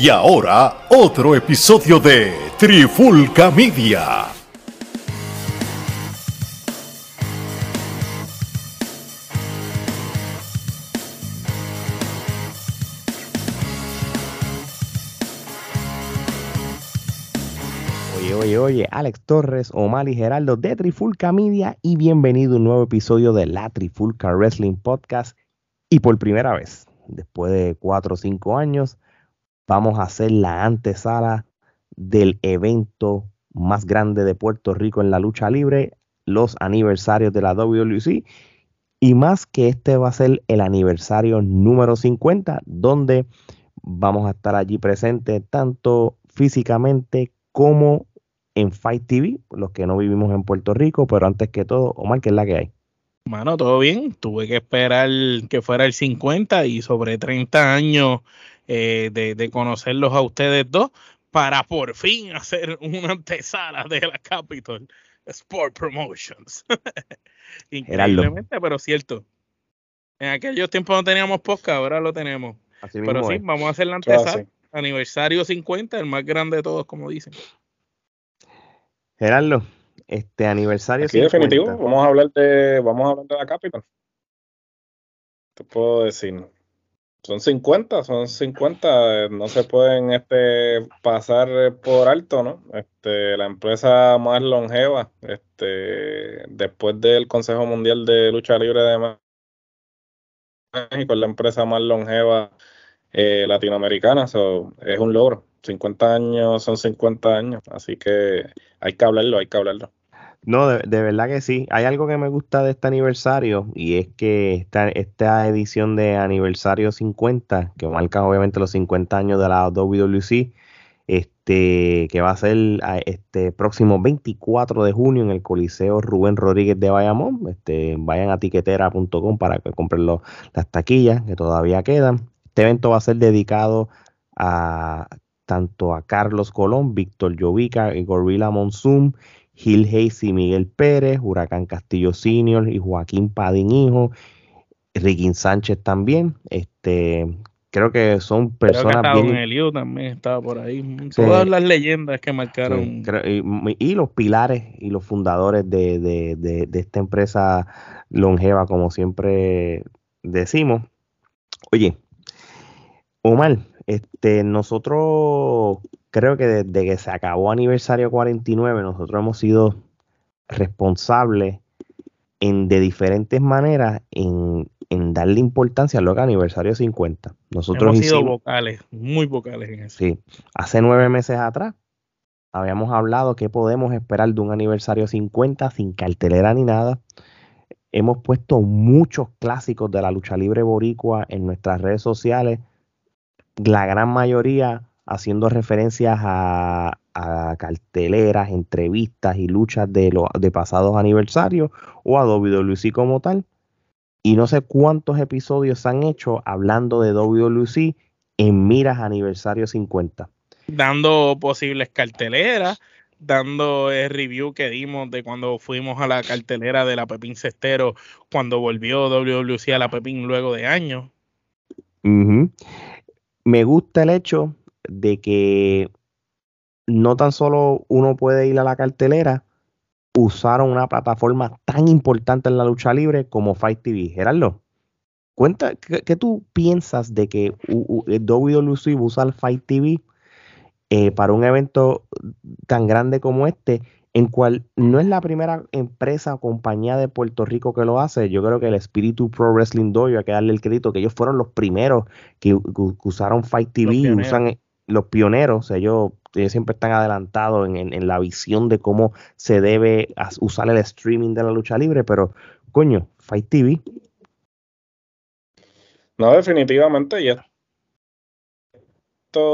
Y ahora, otro episodio de Trifulca Media. Oye, oye, oye, Alex Torres, Omar y Geraldo de Trifulca Media y bienvenido a un nuevo episodio de la Trifulca Wrestling Podcast. Y por primera vez, después de cuatro o cinco años, vamos a hacer la antesala del evento más grande de Puerto Rico en la lucha libre, los aniversarios de la WWC. Y más que este va a ser el aniversario número 50, donde vamos a estar allí presentes tanto físicamente como en Fight TV, los que no vivimos en Puerto Rico, pero antes que todo, Omar, ¿qué es la que hay? Mano, todo bien. Tuve que esperar que fuera el 50 y sobre 30 años eh, de, de, conocerlos a ustedes dos para por fin hacer una antesala de la Capitol Sport Promotions. Increíblemente, pero cierto. En aquellos tiempos no teníamos podcast, ahora lo tenemos. Así pero sí, vamos a hacer la antesala. Aniversario 50, el más grande de todos, como dicen. Gerardo, este aniversario Aquí 50. definitivo, vamos a hablar de, vamos a hablar de la Capitol. Te puedo decir. Son 50, son 50, no se pueden este, pasar por alto, ¿no? Este, la empresa más longeva, este, después del Consejo Mundial de Lucha Libre de México, es la empresa más longeva eh, latinoamericana, so, es un logro. 50 años son 50 años, así que hay que hablarlo, hay que hablarlo. No, de, verdad que sí. Hay algo que me gusta de este aniversario y es que esta, edición de aniversario 50, que marca obviamente los 50 años de la WWC, este, que va a ser este próximo 24 de junio en el Coliseo Rubén Rodríguez de Bayamón. Este, vayan a tiquetera.com para que compren los, las taquillas que todavía quedan. Este evento va a ser dedicado a tanto a Carlos Colón, Víctor Llovica y Gorilla Monsoon, Gil Hayes y Miguel Pérez, Huracán Castillo Senior y Joaquín Padín Hijo, Riquín Sánchez también. Este, creo que son personas creo que bien. Eliu también estaba por ahí. Sí. Todas las leyendas que marcaron. Sí, creo, y, y, los pilares y los fundadores de, de, de, de esta empresa longeva, como siempre decimos. Oye, Omar, este, nosotros creo que desde que se acabó aniversario 49, nosotros hemos sido responsables en, de diferentes maneras en, en darle importancia a lo que aniversario 50. Nosotros hemos sido vocales, muy vocales en eso. Sí, hace nueve meses atrás habíamos hablado que podemos esperar de un aniversario 50 sin cartelera ni nada. Hemos puesto muchos clásicos de la lucha libre boricua en nuestras redes sociales la gran mayoría haciendo referencias a, a carteleras, entrevistas y luchas de, lo, de pasados aniversarios o a WWC como tal. Y no sé cuántos episodios han hecho hablando de WWC en miras aniversario 50. Dando posibles carteleras, dando el review que dimos de cuando fuimos a la cartelera de la Pepín Cestero, cuando volvió WWC a la Pepín luego de años. Uh -huh me gusta el hecho de que no tan solo uno puede ir a la cartelera, usaron una plataforma tan importante en la lucha libre como Fight TV. Gerardo, cuenta, ¿qué, qué tú piensas de que WWE usa Fight TV eh, para un evento tan grande como este? en cual no es la primera empresa o compañía de Puerto Rico que lo hace. Yo creo que el Espíritu Pro Wrestling Dojo, hay que darle el crédito, que ellos fueron los primeros que, que usaron Fight TV, los usan los pioneros, ellos, ellos siempre están adelantados en, en, en, la visión de cómo se debe usar el streaming de la lucha libre, pero coño, Fight TV. No, definitivamente, y esto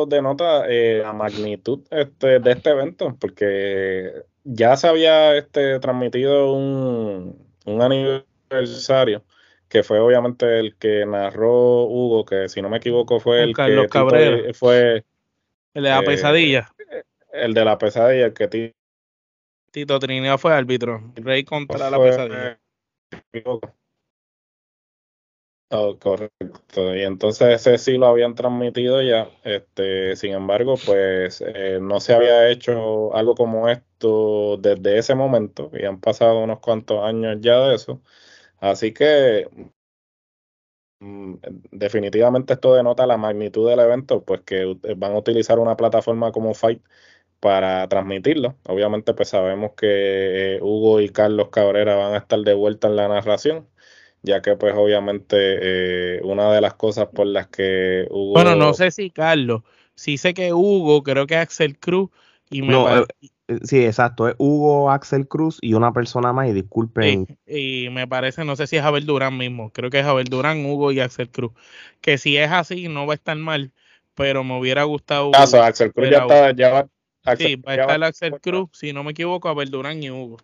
denota eh, la magnitud este, de este evento, porque ya se había este, transmitido un, un, aniversario que fue obviamente el que narró Hugo, que si no me equivoco fue el, el Carlos que Cabrera. fue el de la eh, pesadilla. El de la pesadilla, el que Tito, Tito Trinidad fue árbitro, Rey contra la pesadilla. Oh, correcto. Y entonces ese sí lo habían transmitido ya. Este, sin embargo, pues eh, no se había hecho algo como esto desde ese momento y han pasado unos cuantos años ya de eso. Así que definitivamente esto denota la magnitud del evento, pues que van a utilizar una plataforma como Fight para transmitirlo. Obviamente, pues sabemos que eh, Hugo y Carlos Cabrera van a estar de vuelta en la narración ya que pues obviamente eh, una de las cosas por las que Hugo... Bueno, no sé si Carlos, sí sé que Hugo, creo que Axel Cruz y me no, eh, eh, sí, exacto, es Hugo, Axel Cruz y una persona más y disculpen. Y, me parece, no sé si es Abel Durán mismo, creo que es Abel Durán, Hugo y Axel Cruz, que si es así no va a estar mal, pero me hubiera gustado... Caso, Axel Cruz ya está, ya va, sí, va a estar Axel Cruz, si no me equivoco, Abel Durán y Hugo.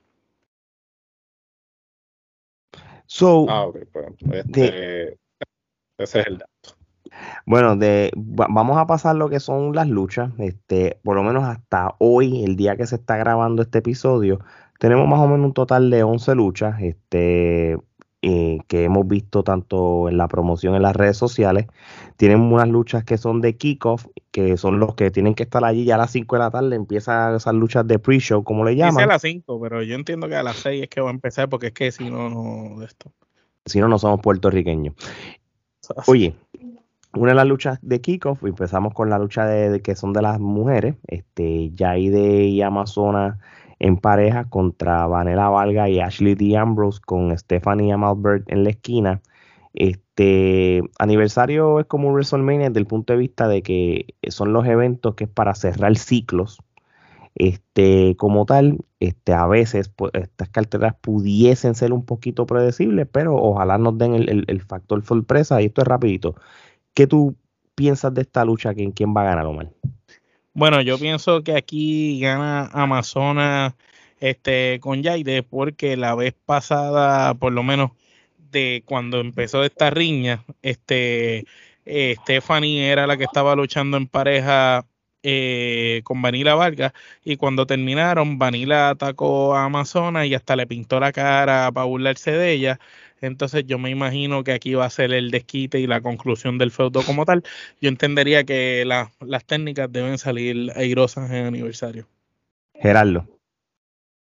So, ah, ok, pues, este, ese es el dato. Bueno, de, vamos a pasar lo que son las luchas. Este, por lo menos hasta hoy, el día que se está grabando este episodio, tenemos más o menos un total de 11 luchas. Este, eh, que hemos visto tanto en la promoción en las redes sociales. Tienen unas luchas que son de kickoff, que son los que tienen que estar allí ya a las 5 de la tarde. Empiezan esas luchas de pre-show, como le llaman. Dice a las 5, pero yo entiendo que a las 6 es que va a empezar, porque es que si no, no esto. Si no, no somos puertorriqueños. Oye, una de las luchas de kickoff, empezamos con la lucha de, que son de las mujeres, este, y Amazona en pareja contra Vanessa Valga y Ashley D. Ambrose con Stephanie Amalbert en la esquina. Este aniversario es como un WrestleMania desde el punto de vista de que son los eventos que es para cerrar ciclos. Este, como tal, este, a veces pues, estas carteras pudiesen ser un poquito predecibles, pero ojalá nos den el, factor sorpresa. Y esto es rapidito. ¿Qué tú piensas de esta lucha? ¿Quién, quién va a ganar, Omar? Bueno, yo pienso que aquí gana Amazonas este, con Yaide porque la vez pasada, por lo menos de cuando empezó esta riña, este, eh, Stephanie era la que estaba luchando en pareja eh, con Vanilla Vargas y cuando terminaron, Vanilla atacó a Amazonas y hasta le pintó la cara para burlarse de ella. Entonces yo me imagino que aquí va a ser el desquite y la conclusión del feudo como tal. Yo entendería que las técnicas deben salir airosas en aniversario. Gerardo.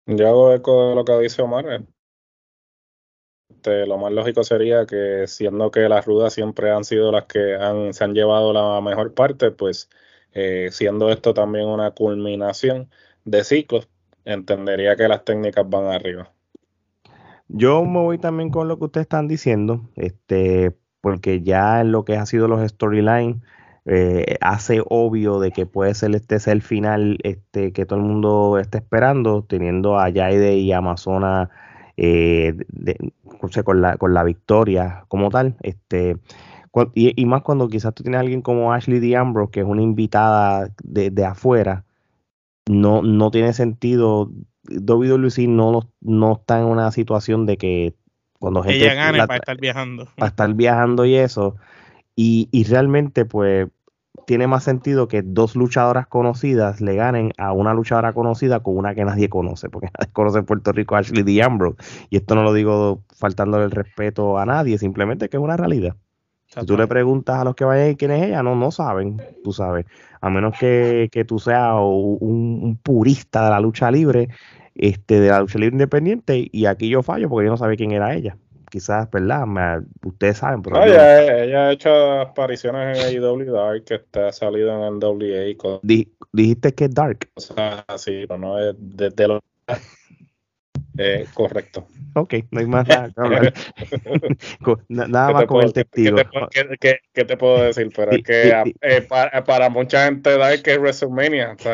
Yo hago eco de lo que dice Omar. Este, lo más lógico sería que siendo que las rudas siempre han sido las que han, se han llevado la mejor parte, pues eh, siendo esto también una culminación de ciclos, entendería que las técnicas van arriba. Yo me voy también con lo que ustedes están diciendo, este, porque ya en lo que ha sido los storylines, eh, hace obvio de que puede ser este el final este, que todo el mundo está esperando, teniendo a Jaide y Amazona eh, con, la, con la victoria como tal. Este, y, más cuando quizás tú tienes a alguien como Ashley D'Ambro, que es una invitada de, de afuera, no, no tiene sentido WWE no, no está en una situación de que cuando gente ella gane para estar viajando. para estar viajando y eso y, y, realmente pues tiene más sentido que dos luchadoras conocidas le ganen a una luchadora conocida con una que nadie conoce porque nadie conoce en Puerto Rico Ashley D'Ambro. Y esto no lo digo faltándole el respeto a nadie simplemente que es una realidad si tú le preguntas a los que vayan quién es ella, no, no saben, tú sabes. A menos que, tú seas un, purista de la lucha libre, este, de la lucha libre independiente, y aquí yo fallo porque yo no sabía quién era ella. Quizás, ¿verdad? ustedes saben. Pero ella, ha hecho apariciones en AEW Dark, que está salido en el WA. dijiste que es Dark. O sea, sí, pero no es desde los eh, correcto. Ok, no hay más nada nada más con el testigo. ¿qué te, puedo decir? Pero es que eh, para, mucha gente Dark es WrestleMania.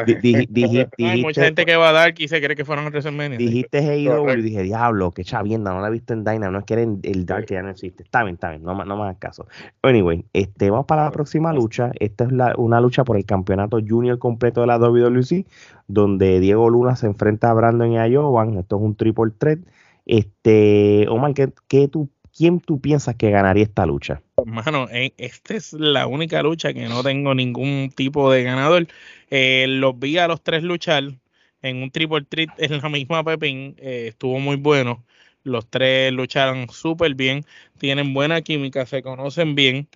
Hay mucha gente que va a Dark y se cree que fueron a WrestleMania. Dijiste AEW y dije, diablo, qué chavienda, no la he visto en Dyna, no es que era el Dark que ya no existe. Está bien, está bien, no, no me hagas caso. Anyway, este, vamos para la próxima lucha. Esta es la, una lucha por el campeonato junior completo de la WWC, donde Diego Luna se enfrenta a Brandon y a Jovan. Esto es un triple threat este, Omar, ¿qué, tú, ¿quién tú piensas que ganaría esta lucha? Hermano, eh, esta es la única lucha que no tengo ningún tipo de ganador. Eh, los vi a los tres luchar en un triple treat en la misma Pepín, eh, estuvo muy bueno. Los tres lucharon súper bien, tienen buena química, se conocen bien.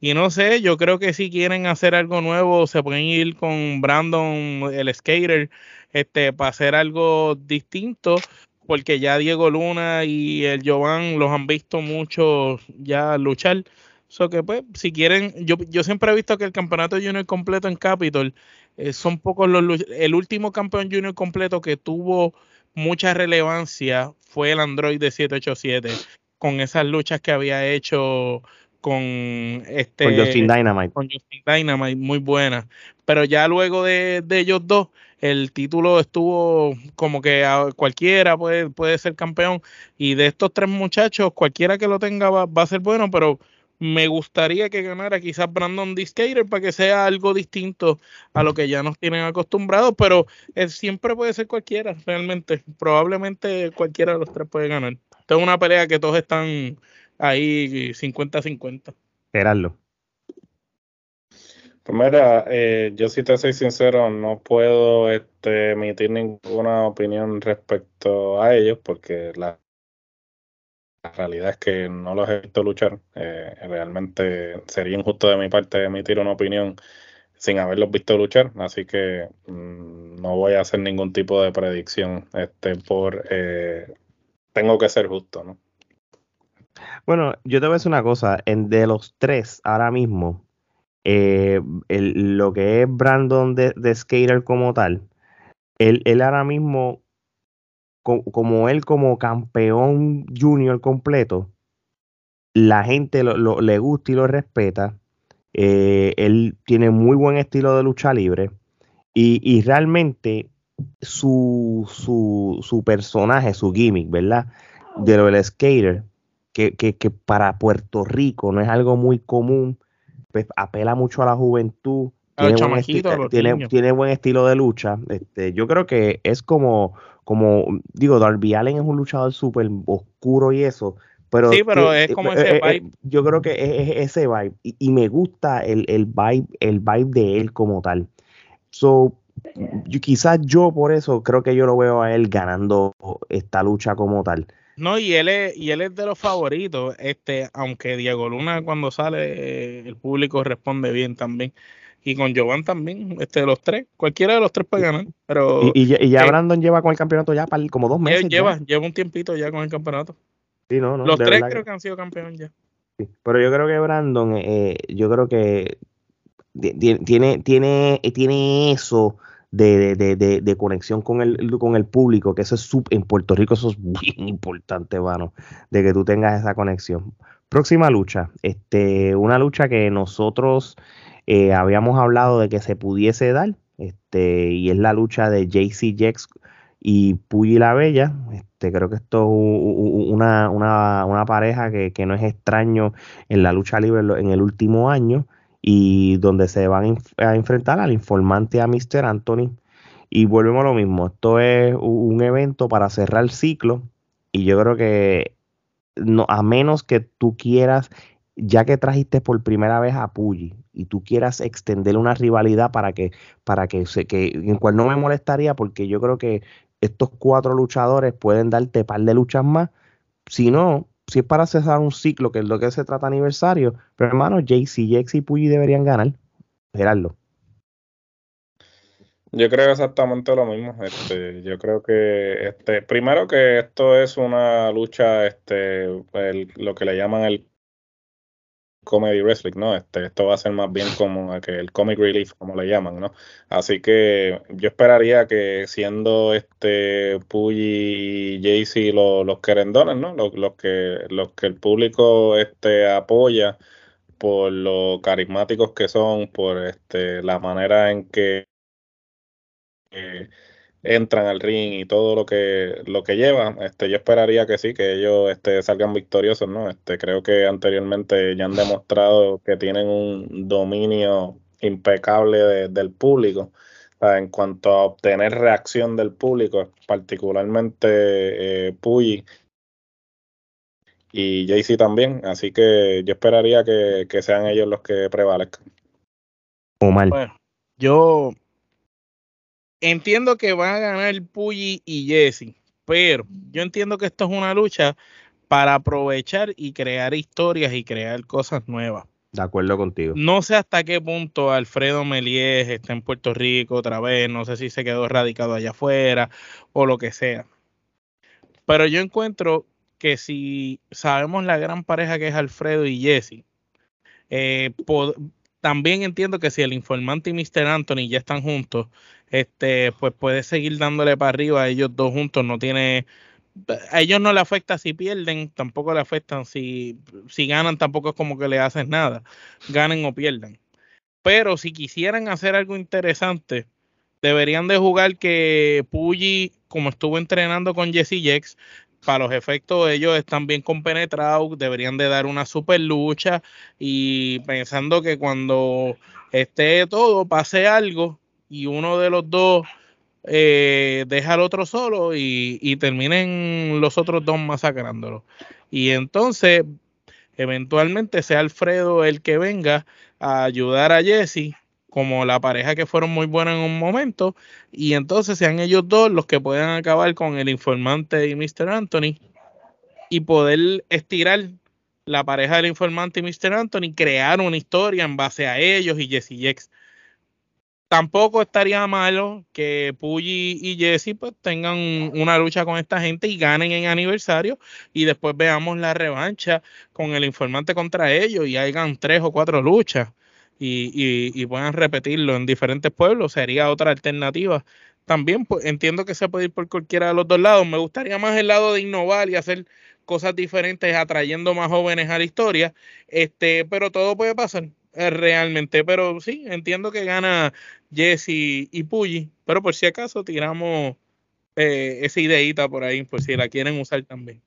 Y no sé, yo creo que si quieren hacer algo nuevo, se pueden ir con Brandon, el skater, este, para hacer algo distinto, porque ya Diego Luna y el Jovan los han visto mucho ya luchar. So que pues, si quieren, yo, yo siempre he visto que el campeonato junior completo en Capitol eh, son pocos los el último campeón junior completo que tuvo mucha relevancia fue el Android de 787 con esas luchas que había hecho con este con Justin Dynamite. Con Justin Dynamite, muy buena. Pero ya luego de, de ellos dos, el título estuvo como que a cualquiera puede, puede ser campeón. Y de estos tres muchachos, cualquiera que lo tenga va, va a ser bueno, pero me gustaría que ganara quizás Brandon Discater para que sea algo distinto a lo que ya nos tienen acostumbrados, pero siempre puede ser cualquiera, realmente. Probablemente cualquiera de los tres puede ganar. Esta es una pelea que todos están ahí 50-50. Gerardo. Pues mira, eh, yo si te soy sincero, no puedo este, emitir ninguna opinión respecto a ellos porque la la realidad es que no los he visto luchar. Eh, realmente sería injusto de mi parte emitir una opinión sin haberlos visto luchar, así que mm, no voy a hacer ningún tipo de predicción este por eh, tengo que ser justo, ¿no? Bueno, yo te voy a decir una cosa, en, de los tres ahora mismo, eh, lo que es Brandon de, de Skater como tal, él, él ahora mismo como él como campeón junior completo, la gente lo, le gusta y lo respeta. Eh, él tiene muy buen estilo de lucha libre y, realmente su, su, su, personaje, su gimmick, ¿verdad? De lo del skater, que, que, que, para Puerto Rico no es algo muy común, pues apela mucho a la juventud. Tiene buen, tiene, tiene buen, estilo de lucha. Este, yo creo que es como, como digo, Darby Allen es un luchador súper oscuro y eso, pero, sí, pero es como eh, ese eh, vibe. yo creo que es, ese vibe y, me gusta el, el, vibe, el vibe de él como tal. So, yo, quizás yo por eso creo que yo lo veo a él ganando esta lucha como tal. No, y él es, y él es de los favoritos, este, aunque Diego Luna cuando sale el público responde bien también y con Jovan también, este de los tres, cualquiera de los tres puede ganar. Pero, y, ya, eh, Brandon lleva con el campeonato ya para como dos meses. Lleva, lleva un tiempito ya con el campeonato. Sí, no, no, los tres creo que... han sido campeón ya. pero yo creo que Brandon, eh, yo creo que tiene, tiene, tiene eso de, de, de, de, conexión con el, con el público, que eso es sub, en Puerto Rico eso es bien importante, mano, de que tú tengas esa conexión. Próxima lucha, este, una lucha que nosotros eh, habíamos hablado de que se pudiese dar, este, y es la lucha de JC Jex y Puyi la Bella. Este, creo que esto es una, una, una pareja que, que, no es extraño en la lucha libre en el último año y donde se van a enfrentar al informante a Mr. Anthony. Y volvemos a lo mismo, esto es un evento para cerrar el ciclo y yo creo que no, a menos que tú quieras, ya que trajiste por primera vez a Puyi, y tú quieras extender una rivalidad para que, para que, se, que en cual no me molestaría porque yo creo que estos cuatro luchadores pueden darte par de luchas más. Si no, si es para cesar un ciclo, que es lo que se trata aniversario, pero hermano, JC, Jex y Puyi deberían ganar. Gerardo. Yo creo exactamente lo mismo. Este, yo creo que este, primero que esto es una lucha, este, lo que le llaman el comedy wrestling, ¿no? Este, esto va a ser más bien como el comic relief, como le llaman, ¿no? Así que yo esperaría que siendo este Puyi y Jaycee los, los querendones, ¿no? Los, los, que, los que el público este, apoya por lo carismáticos que son, por este, la manera en que eh, entran al ring y todo lo que lo que lleva, este, yo esperaría que sí, que ellos este, salgan victoriosos, ¿no? Este, creo que anteriormente ya han demostrado que tienen un dominio impecable del público. en cuanto a obtener reacción del público, particularmente eh, Puyi y Jaycee también, así que yo esperaría que, que sean ellos los que prevalezcan. O mal. Bueno, yo entiendo que van a ganar Puyi y Jesse, Pero yo entiendo que esto es una lucha para aprovechar y crear historias y crear cosas nuevas. De acuerdo contigo. No sé hasta qué punto Alfredo Melies está en Puerto Rico otra vez, no sé si se quedó radicado allá afuera o lo que sea. Pero yo encuentro que si sabemos la gran pareja que es Alfredo y Jesse, eh, también entiendo que si el informante y Mr. Anthony ya están juntos, este, pues puede seguir dándole para arriba a ellos dos juntos, no tiene a ellos no le afecta si pierden, tampoco le afectan si, si ganan, tampoco es como que le hacen nada, ganen o pierdan. Pero si quisieran hacer algo interesante, deberían de jugar que Puggy, como estuvo entrenando con Jesse Jex, para los efectos ellos están bien compenetrados, deberían de dar una super lucha y pensando que cuando esté todo pase algo y uno de los dos eh, deja al otro solo y, terminen los otros dos masacrándolo. Y entonces, eventualmente sea Alfredo el que venga a ayudar a Jesse, como la pareja que fueron muy buenas en un momento, y entonces sean ellos dos los que puedan acabar con el informante y Mr. Anthony y poder estirar la pareja del informante y Mr. Anthony, crear una historia en base a ellos y Jesse Jex tampoco estaría malo que Puggy y Jesse pues tengan una lucha con esta gente y ganen en aniversario y después veamos la revancha con el informante contra ellos y hagan tres o cuatro luchas y, puedan repetirlo en diferentes pueblos, sería otra alternativa. También pues, entiendo que se puede ir por cualquiera de los dos lados. Me gustaría más el lado de innovar y hacer cosas diferentes, atrayendo más jóvenes a la historia. Este, pero todo puede pasar. Eh, realmente, pero sí, entiendo que gana Jesse y Puggy, pero por si acaso tiramos eh, esa ideita por ahí, por si la quieren usar también.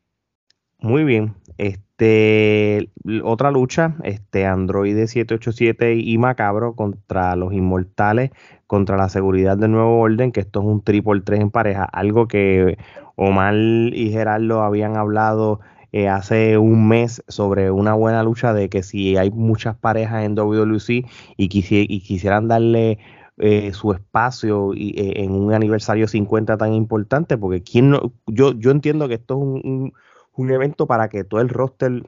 Muy bien. Este, otra lucha, este Android 787 y Macabro contra los Inmortales, contra la seguridad del Nuevo Orden, que esto es un triple 3 en pareja, algo que Omar y Gerardo habían hablado eh, hace un mes sobre una buena lucha de que si hay muchas parejas en WWC y, quisieran darle eh, su espacio y, eh, en un aniversario 50 tan importante, porque quién no, yo, yo entiendo que esto es un, evento para que todo el roster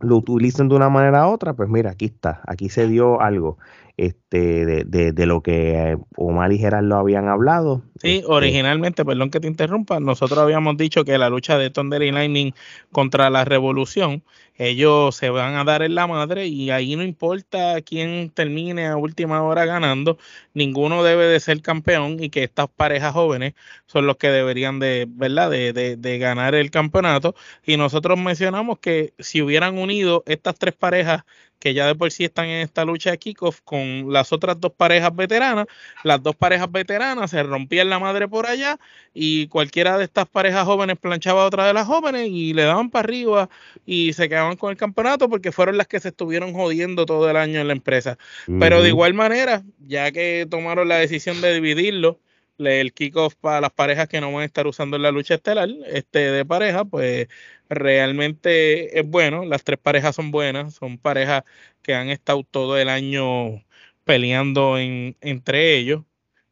lo utilicen de una manera u otra, pues mira, aquí está, aquí se dio algo este, de, de, de, lo que Omar y Gerardo habían hablado. Sí, este, originalmente, perdón que te interrumpa, nosotros habíamos dicho que la lucha de Thunder y Lightning contra la Revolución, ellos se van a dar en la madre y ahí no importa quién termine a última hora ganando, ninguno debe de ser campeón y que estas parejas jóvenes son los que deberían de, ¿verdad?, de, de, de ganar el campeonato. Y nosotros mencionamos que si hubieran unido estas tres parejas que ya de por sí están en esta lucha de kickoff con las otras dos parejas veteranas. Las dos parejas veteranas se rompían la madre por allá y cualquiera de estas parejas jóvenes planchaba a otra de las jóvenes y le daban para arriba y se quedaban con el campeonato porque fueron las que se estuvieron jodiendo todo el año en la empresa. Pero de igual manera, ya que tomaron la decisión de dividirlo, el kickoff para las parejas que no van a estar usando en la lucha estelar este de pareja, pues realmente es bueno. Las tres parejas son buenas, son parejas que han estado todo el año peleando en, entre ellos.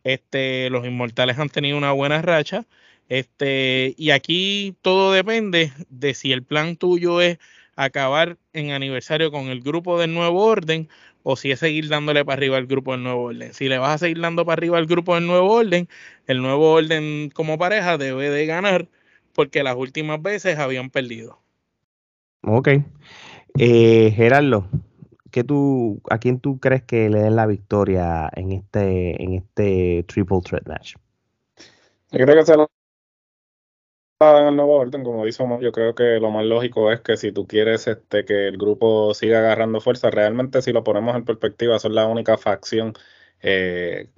Este, los inmortales han tenido una buena racha. Este, y aquí todo depende de si el plan tuyo es acabar en aniversario con el grupo del nuevo orden o si es seguir dándole para arriba al grupo del nuevo orden. Si le vas a seguir dando para arriba al grupo del nuevo orden, el nuevo orden como pareja debe de ganar porque las últimas veces habían perdido. Ok. Eh, Gerardo, ¿qué tú, ¿a quién tú crees que le den la victoria en este, en este triple threat match? Yo creo que se lo en el nuevo orden, como dice Omar, yo creo que lo más lógico es que si tú quieres este, que el grupo siga agarrando fuerza, realmente si lo ponemos en perspectiva, son la única facción eh,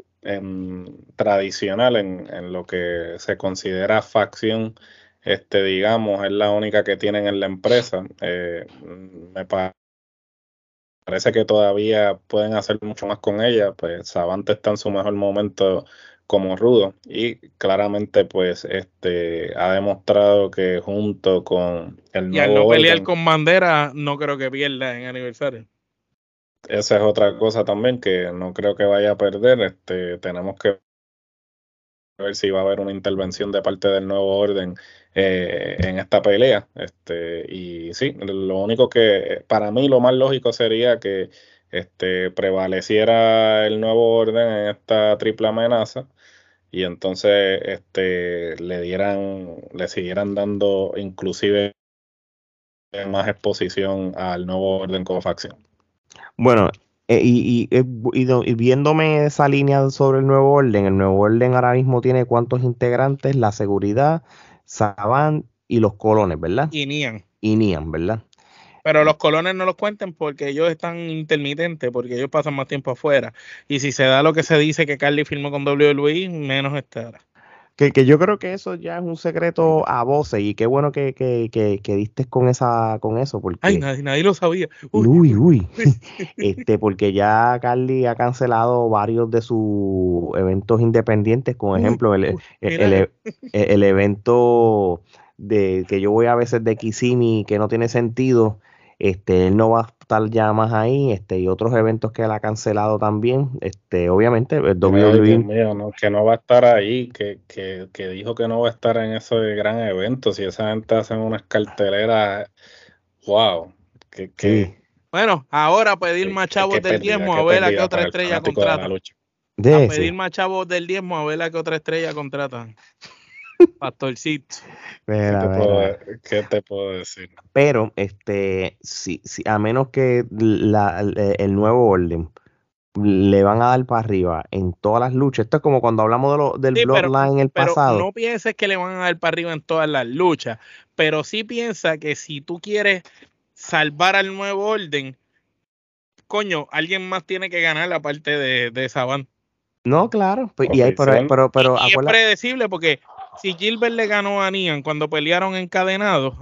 tradicional en, lo que se considera facción, este, digamos, es la única que tienen en la empresa. Eh, me parece que todavía pueden hacer mucho más con ella, pues Savante está en su mejor momento como rudo. Y claramente pues este ha demostrado que junto con el y al no pelear con bandera no creo que pierda en aniversario. Esa es otra cosa también que no creo que vaya a perder. Este tenemos que ver si va a haber una intervención de parte del nuevo orden eh, en esta pelea. Este, y sí, lo único que para mí lo más lógico sería que este, prevaleciera el nuevo orden en esta triple amenaza y entonces este, le dieran, le siguieran dando inclusive más exposición al nuevo orden como facción. Bueno, eh, y, eh, y, viéndome esa línea sobre el nuevo orden, el nuevo orden ahora mismo tiene cuántos integrantes, la seguridad, Saban y los colones, ¿verdad? Y Nian. Y Nian, ¿verdad? Pero los colones no los cuenten porque ellos están intermitentes, porque ellos pasan más tiempo afuera. Y si se da lo que se dice que Carly firmó con WWE, menos estará. Que, que, yo creo que eso ya es un secreto a voces y qué bueno que, que, que, diste con esa con eso porque Ay, nadie, nadie lo sabía. Uy, uy. este porque ya Carly ha cancelado varios de sus eventos independientes, con ejemplo el, el, el, evento de que yo voy a veces de Kissimmee que no tiene sentido este, él no va a estar ya más ahí, este, y otros eventos que él ha cancelado también, este, obviamente, el WWE. que no va a estar ahí, que, que, que, dijo que no va a estar en ese gran evento, si esa gente hace unas carteleras, wow, que, que Bueno, ahora pedir más chavos del diezmo a ver a qué otra estrella contratan. A pedir más chavos del diezmo a ver a qué otra estrella contratan. Pastorcito. ¿Qué, te puedo, decir? Pero, este, si, si, a menos que la, el nuevo orden le van a dar para arriba en todas las luchas. Esto es como cuando hablamos de lo, del Bloodline en el pasado. No pienses que le van a dar para arriba en todas las luchas, pero sí piensa que si tú quieres salvar al nuevo orden, coño, alguien más tiene que ganar la parte de, de Saban. No, claro. Pues, y hay, pero, pero, es predecible porque si Gilbert le ganó a Nian cuando pelearon encadenados,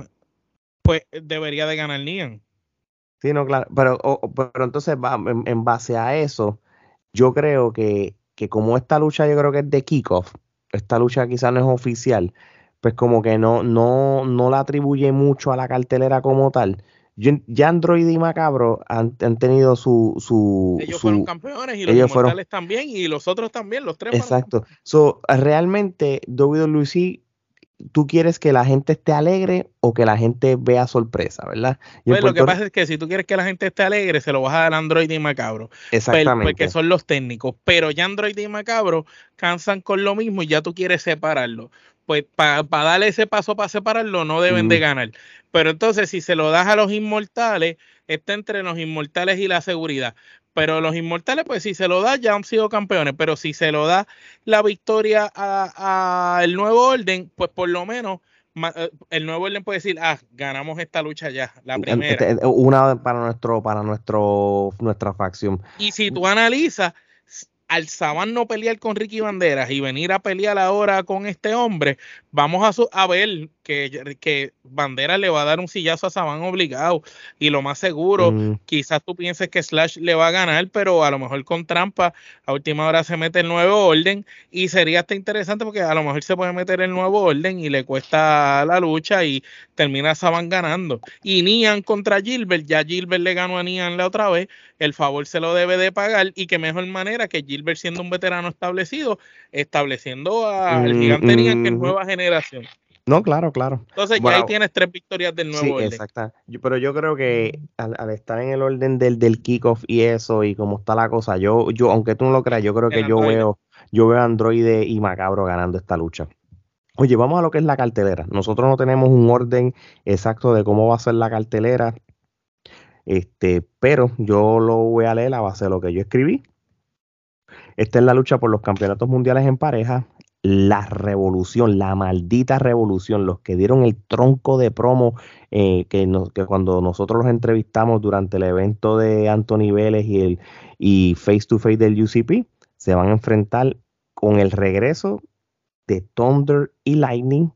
pues debería de ganar Nian. Sí, no, claro. Pero, pero entonces, en, base a eso, yo creo que, que como esta lucha yo creo que es de kickoff, esta lucha quizás no es oficial, pues como que no, no, no la atribuye mucho a la cartelera como tal ya Android y Macabro han, tenido su, su ellos fueron campeones y los inmortales también y los otros también los tres exacto so, realmente WWE tú quieres que la gente esté alegre o que la gente vea sorpresa, ¿verdad? Pues lo que pasa es que si tú quieres que la gente esté alegre, se lo vas a dar Android y Macabro. Exactamente. Porque son los técnicos. Pero ya Android y Macabro cansan con lo mismo y ya tú quieres separarlo pues para darle ese paso para separarlo no deben de ganar. Pero entonces si se lo das a los inmortales, está entre los inmortales y la seguridad. Pero los inmortales, pues si se lo da, ya han sido campeones. Pero si se lo da la victoria al nuevo orden, pues por lo menos eh, el nuevo orden puede decir, ah, ganamos esta lucha ya, la primera. Este, una para nuestro, para nuestro, nuestra facción. Y si tú analizas, al Saban no pelear con Ricky Banderas y venir a pelear ahora con este hombre, vamos a, a ver que, que Banderas le va a dar un sillazo a Saban obligado. Y lo más seguro, mm. quizás tú pienses que Slash le va a ganar, pero a lo mejor con trampa, a última hora se mete el nuevo orden. Y sería hasta interesante porque a lo mejor se puede meter el nuevo orden y le cuesta la lucha y termina Saban ganando. Y Nian contra Gilbert, ya Gilbert le ganó a Nian la otra vez, el favor se lo debe de pagar. Y qué mejor manera que Gilbert siendo un veterano establecido, estableciendo al mm, gigante Nian que es mm. nueva generación. No, claro, claro. Entonces ya ahí tienes tres victorias del nuevo sí, Exacto. pero yo creo que al, estar en el orden del, del kickoff y eso, y como está la cosa, yo, yo, aunque tú no lo creas, yo creo que yo veo, yo veo a Android y Macabro ganando esta lucha. Oye, vamos a lo que es la cartelera. Nosotros no tenemos un orden exacto de cómo va a ser la cartelera. Este, pero yo lo voy a leer a base de lo que yo escribí. Esta es la lucha por los campeonatos mundiales en pareja la revolución, la maldita revolución, los que dieron el tronco de promo eh, que, cuando nosotros los entrevistamos durante el evento de Anthony Vélez y el y face to face del UCP, se van a enfrentar con el regreso de Thunder y Lightning,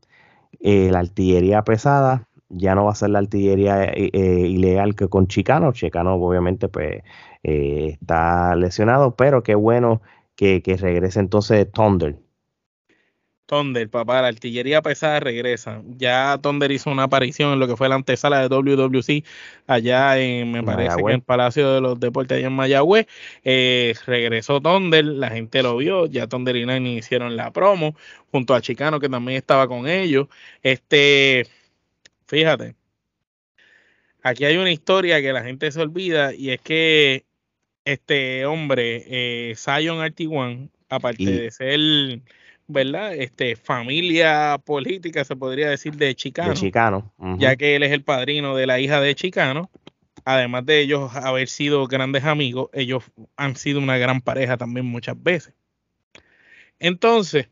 eh, la artillería pesada, ya no va a ser la artillería eh, ilegal que con Chicano, Chicano obviamente pues está lesionado, pero qué bueno que, que regrese entonces Thunder Thunder, papá, la artillería pesada regresa. Ya Thunder hizo una aparición en lo que fue la antesala de WWC allá en, me parece que en el Palacio de los Deportes allá en Mayagüez. Eh, regresó Thunder, la gente lo vio, ya Thunder y Nine hicieron la promo junto a Chicano que también estaba con ellos. Este, fíjate, aquí hay una historia que la gente se olvida y es que este hombre, eh, Zion Artiguan, aparte de ser ¿verdad? Este, familia política, se podría decir, de Chicano. Chicano. Ya que él es el padrino de la hija de Chicano. Además de ellos haber sido grandes amigos, ellos han sido una gran pareja también muchas veces. Entonces,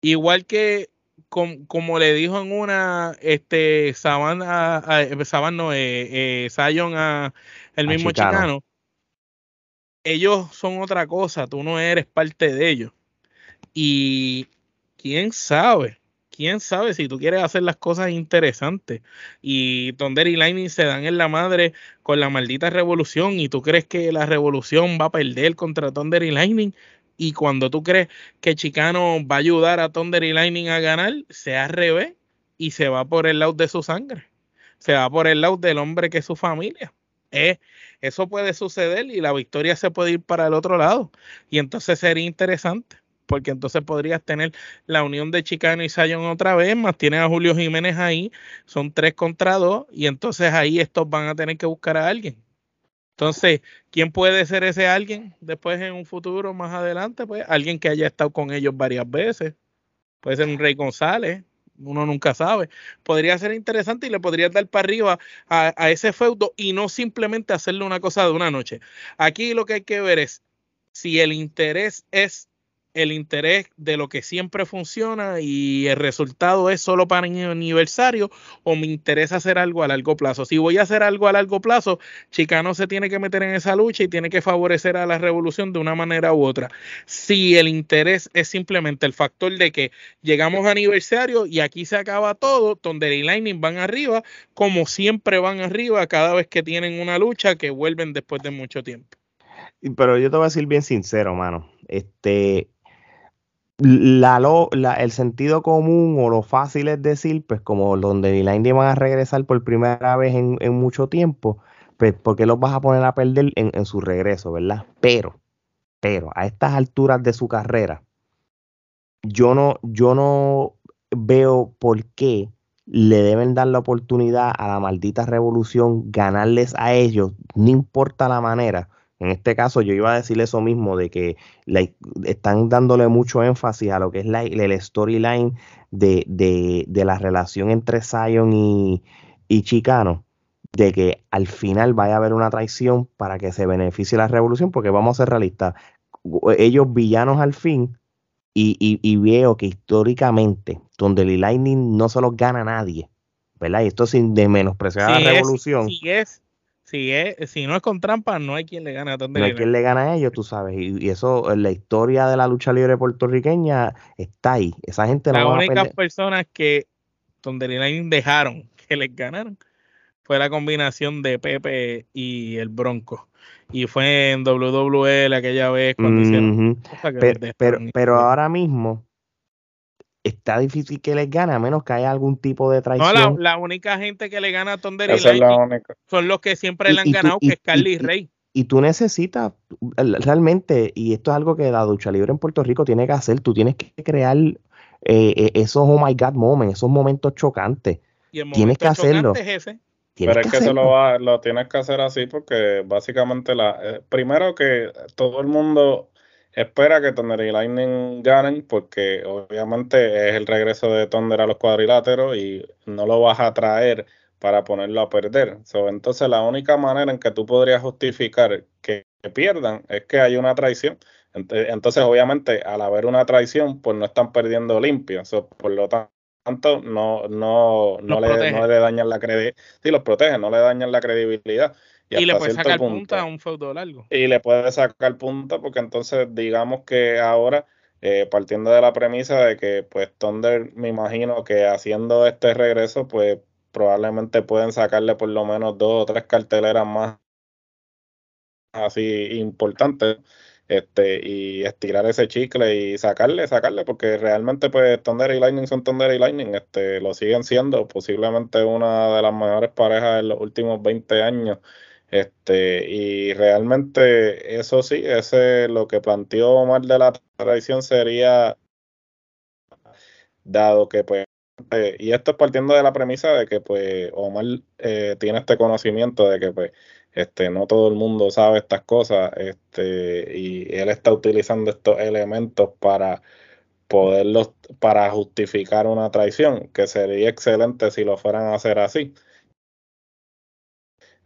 igual que como le dijo en una, este, Saban, a, Saban no, eh, eh a el mismo Chicano, ellos son otra cosa, tú no eres parte de ellos. Y quién sabe, quién sabe si tú quieres hacer las cosas interesantes y Thunder y Lightning se dan en la madre con la maldita revolución y tú crees que la revolución va a perder contra Thunder y Lightning y cuando tú crees que Chicano va a ayudar a Thunder y Lightning a ganar, se al revés y se va por el lado de su sangre, se va por el lado del hombre que es su familia. Eh, eso puede suceder y la victoria se puede ir para el otro lado y entonces sería interesante porque entonces podrías tener la unión de Chicano y Zion otra vez, más tienes a Julio Jiménez ahí, son tres contra dos, y entonces ahí estos van a tener que buscar a alguien. Entonces, ¿quién puede ser ese alguien después en un futuro más adelante? Pues alguien que haya estado con ellos varias veces. Puede ser un Rey González, uno nunca sabe. Podría ser interesante y le podría dar para arriba a, ese feudo y no simplemente hacerle una cosa de una noche. Aquí lo que hay que ver es si el interés es el interés de lo que siempre funciona y el resultado es solo para mi aniversario o me interesa hacer algo a largo plazo. Si voy a hacer algo a largo plazo, Chicano se tiene que meter en esa lucha y tiene que favorecer a la revolución de una manera u otra. Si el interés es simplemente el factor de que llegamos a aniversario y aquí se acaba todo, Thunder y Lightning van arriba, como siempre van arriba cada vez que tienen una lucha que vuelven después de mucho tiempo. Pero yo te voy a decir bien sincero, mano. Este, la, la, el sentido común o lo fácil es decir, pues como donde Lightning van a regresar por primera vez en, mucho tiempo, pues porque los vas a poner a perder en, su regreso, ¿verdad? Pero, pero a estas alturas de su carrera, yo no, yo no veo por qué le deben dar la oportunidad a la maldita revolución, ganarles a ellos, no importa la manera, en este caso yo iba a decir eso mismo, de que están dándole mucho énfasis a lo que es la, el storyline de, de, la relación entre Zion y, Chicano, de que al final vaya a haber una traición para que se beneficie la revolución, porque vamos a ser realistas, ellos villanos al fin, y, y, veo que históricamente, donde el Lightning no se los gana a nadie, ¿verdad? Y esto sin de menospreciar a la revolución. es si, es, si no es con trampa, no hay quien le gane a No hay quien le gane a ellos, tú sabes. Y, eso, en la historia de la lucha libre puertorriqueña está ahí. Esa gente no Las únicas personas que Tonderline dejaron que les ganaron fue la combinación de Pepe y el Bronco. Y fue en WWE aquella vez cuando hicieron. pero, pero ahora mismo está difícil que les gane a menos que haya algún tipo de traición. No, la, única gente que le gana a Thunder y Lightning son los que siempre le han ganado, que es Carly y, Rey. Y tú necesitas realmente, y esto es algo que la ducha libre en Puerto Rico tiene que hacer, tú tienes que crear eh, eh, esos oh my god moments, esos momentos chocantes. tienes que hacerlo. Pero es que, eso lo, lo tienes que hacer así porque básicamente la eh, primero que todo el mundo espera que Thunder y Lightning ganen porque obviamente es el regreso de Thunder a los cuadriláteros y no lo vas a traer para ponerlo a perder. entonces la única manera en que tú podrías justificar que, pierdan es que hay una traición. Entonces obviamente al haber una traición pues no están perdiendo limpio. por lo tanto no, no, no, le, no le dañan la credibilidad. Sí, los protege, no le dañan la credibilidad. Y, le puede sacar punta a un feudo largo. Y le puede sacar punta porque entonces digamos que ahora, eh, partiendo de la premisa de que pues Thunder me imagino que haciendo este regreso pues probablemente pueden sacarle por lo menos dos o tres carteleras más así importantes. Este, y estirar ese chicle y sacarle, sacarle, porque realmente pues Thunder y Lightning son Thunder y Lightning, este, lo siguen siendo, posiblemente una de las mejores parejas en los últimos 20 años. Este, y realmente eso sí, ese lo que planteó Omar de la tradición sería dado que pues eh, y esto es partiendo de la premisa de que pues Omar eh, tiene este conocimiento de que pues este, no todo el mundo sabe estas cosas, este, y él está utilizando estos elementos para poderlos, para justificar una traición, que sería excelente si lo fueran a hacer así.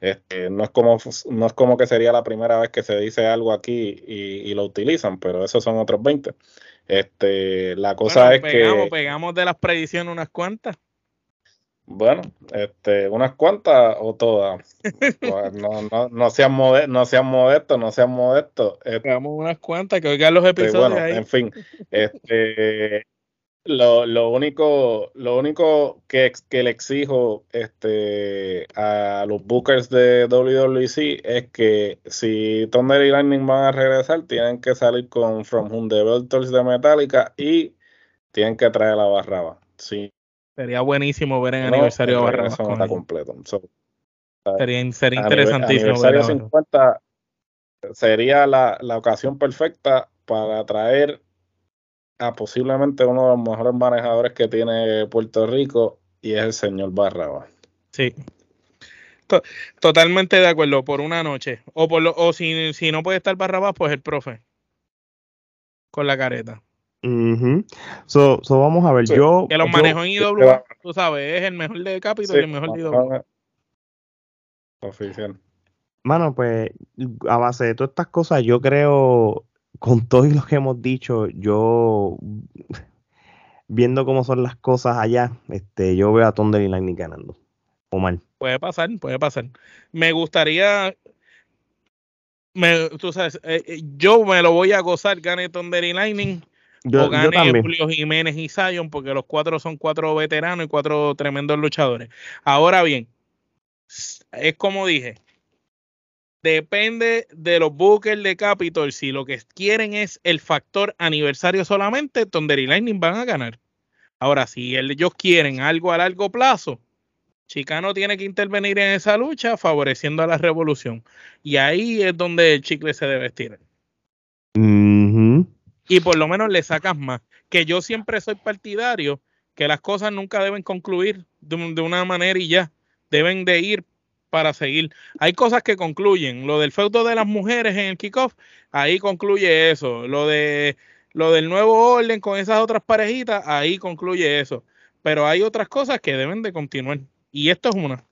Este, no, es como, no es como que sería la primera vez que se dice algo aquí y, lo utilizan, pero esos son otros 20. Este, la cosa es que. Pegamos de las predicciones unas cuantas. Bueno, este, unas cuantas o todas. Pues, no, no, no, sean modestos, no sean modestos, no sean modestos. Unas cuantas que oigan los este, episodios. bueno, en fin, este, lo, lo, único, lo único que, que le exijo este, a los bookers de WWC es que si Thunder y Lightning van a regresar, tienen que salir con From Whom the de Metallica y tienen que traer la barraba. Sí, Sería buenísimo ver en aniversario de Barrabás. está completo. sería, sería interesantísimo. Aniversario 50 sería la, la, ocasión perfecta para traer a posiblemente uno de los mejores manejadores que tiene Puerto Rico y es el señor Barrabás. Sí. Totalmente de acuerdo, por una noche. O, por lo, o si, si no puede estar Barrabás, pues el profe. Con la careta so, so, vamos a ver, yo... Que los manejo en IW, tú sabes, es el mejor de Capitol y el mejor de IW. Oficial. Mano, pues, a base de todas estas cosas, yo creo, con todo lo que hemos dicho, yo, viendo cómo son las cosas allá, este, yo veo a Thunder y Lightning ganando. O mal. Puede pasar, puede pasar. Me gustaría me, tú sabes, eh, eh, yo me lo voy a gozar, gane Thunder y Lightning, yo, o Julio Jiménez y Zion, porque los cuatro son cuatro veteranos y cuatro tremendos luchadores. Ahora bien, es como dije, depende de los bookers de Capitol. Si lo que quieren es el factor aniversario solamente, Thunder y Lightning van a ganar. Ahora, si ellos quieren algo a largo plazo, Chicano tiene que intervenir en esa lucha favoreciendo a la revolución. Y ahí es donde el chicle se debe estirar y por lo menos le sacas más. Que yo siempre soy partidario que las cosas nunca deben concluir de, una manera y ya, deben de ir para seguir. Hay cosas que concluyen. Lo del feudo de las mujeres en el kickoff, ahí concluye eso. Lo de lo del nuevo orden con esas otras parejitas, ahí concluye eso. Pero hay otras cosas que deben de continuar. Y esto es una.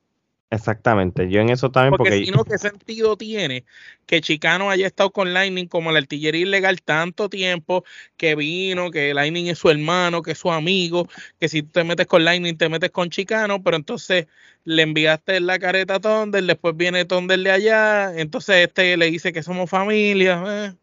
Exactamente, yo en eso también porque, porque si no, ¿qué sentido tiene que Chicano haya estado con Lightning como la artillería ilegal tanto tiempo, que vino, que Lightning es su hermano, que es su amigo, que si te metes con Lightning te metes con Chicano, pero entonces le enviaste la careta a Thunder, después viene Thunder de allá, entonces este le dice que somos familia.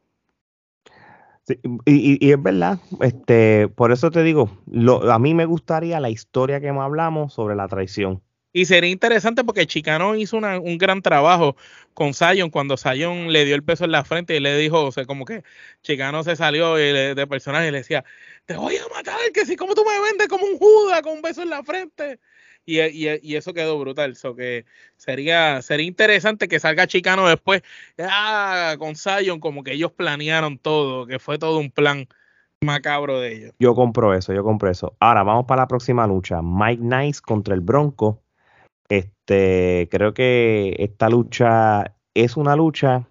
Eh. y, es verdad, este, por eso te digo, lo, a mí me gustaría la historia que hablamos sobre la traición y sería interesante porque Chicano hizo un gran trabajo con Zion cuando Zion le dio el peso en la frente y le dijo, o sea, como que Chicano se salió de personaje y le decía, te voy a matar, que si como tú me vendes como un juda con un beso en la frente. Y, y, eso quedó brutal. So que sería, sería interesante que salga Chicano después ah, con Zion, como que ellos planearon todo, que fue todo un plan macabro de ellos. Yo compro eso, yo compro eso. Ahora vamos para la próxima lucha. Mike Nice contra el Bronco. Este, creo que esta lucha es una lucha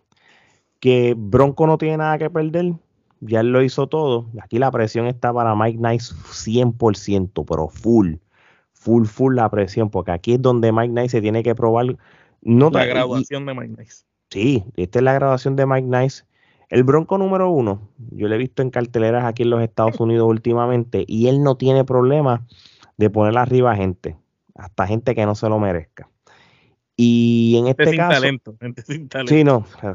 que Bronco no tiene nada que perder. Ya él lo hizo todo. Aquí la presión está para Mike Nice 100%, pero full. Full, full la presión, porque aquí es donde Mike Nice se tiene que probar. No la graduación de Mike Nice. Sí, esta es la graduación de Mike Nice. El Bronco número uno, yo lo he visto en carteleras aquí en los Estados Unidos últimamente, y él no tiene problema de poner arriba a gente hasta gente que no se lo merezca. Y en este caso. Talento, sin talento. Sí, no.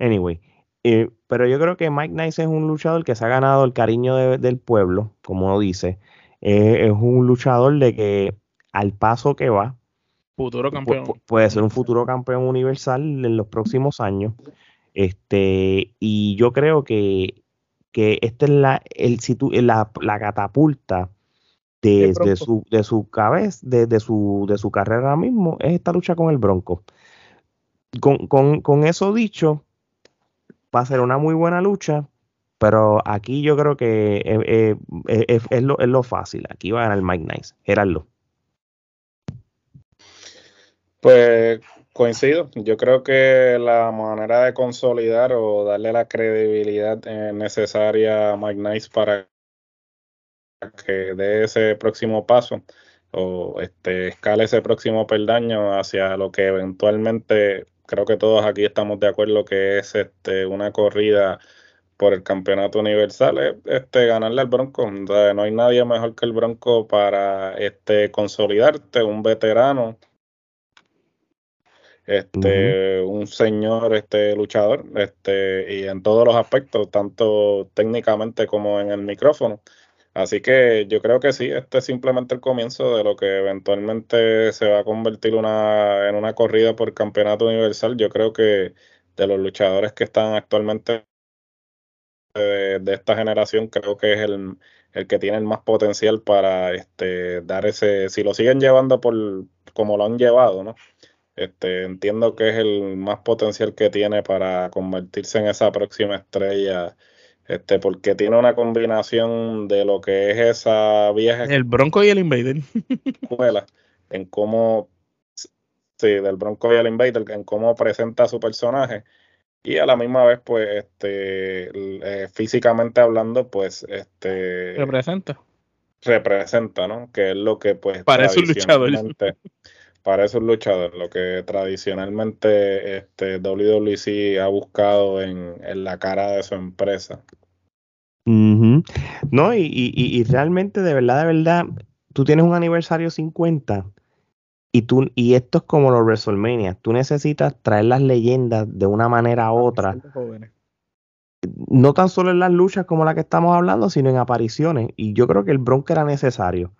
Anyway. Eh, pero yo creo que Mike Nice es un luchador que se ha ganado el cariño del pueblo, como dice. Eh, es un luchador de que al paso que va, futuro campeón. puede ser un futuro campeón universal en los próximos años. Este, y yo creo que, que esta es la, el, la, la catapulta de, su, de su cabeza, de, su, de su carrera mismo, es esta lucha con el Bronco. Con, con, con eso dicho, va a ser una muy buena lucha, pero aquí yo creo que eh, eh, es, lo, es, lo, fácil. Aquí va a ganar Mike Nice. Gerardo. Pues coincido. Yo creo que la manera de consolidar o darle la credibilidad eh, necesaria a Mike Nice para que dé ese próximo paso o este, escale ese próximo peldaño hacia lo que eventualmente creo que todos aquí estamos de acuerdo que es este, una corrida por el campeonato universal este, ganarle al Bronco. no hay nadie mejor que el Bronco para este, consolidarte, un veterano, este, un señor este, luchador, este, y en todos los aspectos, tanto técnicamente como en el micrófono. Así que yo creo que sí, este es simplemente el comienzo de lo que eventualmente se va a convertir una, en una corrida por campeonato universal. Yo creo que de los luchadores que están actualmente de, esta generación creo que es el, que tiene el más potencial para este, dar ese, si lo siguen llevando por como lo han llevado, ¿no? Este, entiendo que es el más potencial que tiene para convertirse en esa próxima estrella, este, porque tiene una combinación de lo que es esa vieja el Bronco y el Invader. escuela, en cómo sí, del Bronco y el Invader, en cómo presenta a su personaje. Y a la misma vez pues este eh, físicamente hablando pues este representa. representa no que es lo que pues parece un luchador parece un luchador lo que tradicionalmente este WWC ha buscado en, en la cara de su empresa no y, y, y realmente de verdad de verdad tú tienes un aniversario 50 y, tú, y esto es como los WrestleMania. Tú necesitas traer las leyendas de una manera u otra. No tan solo en las luchas como la que estamos hablando, sino en apariciones. Y yo creo que el Bronco era necesario.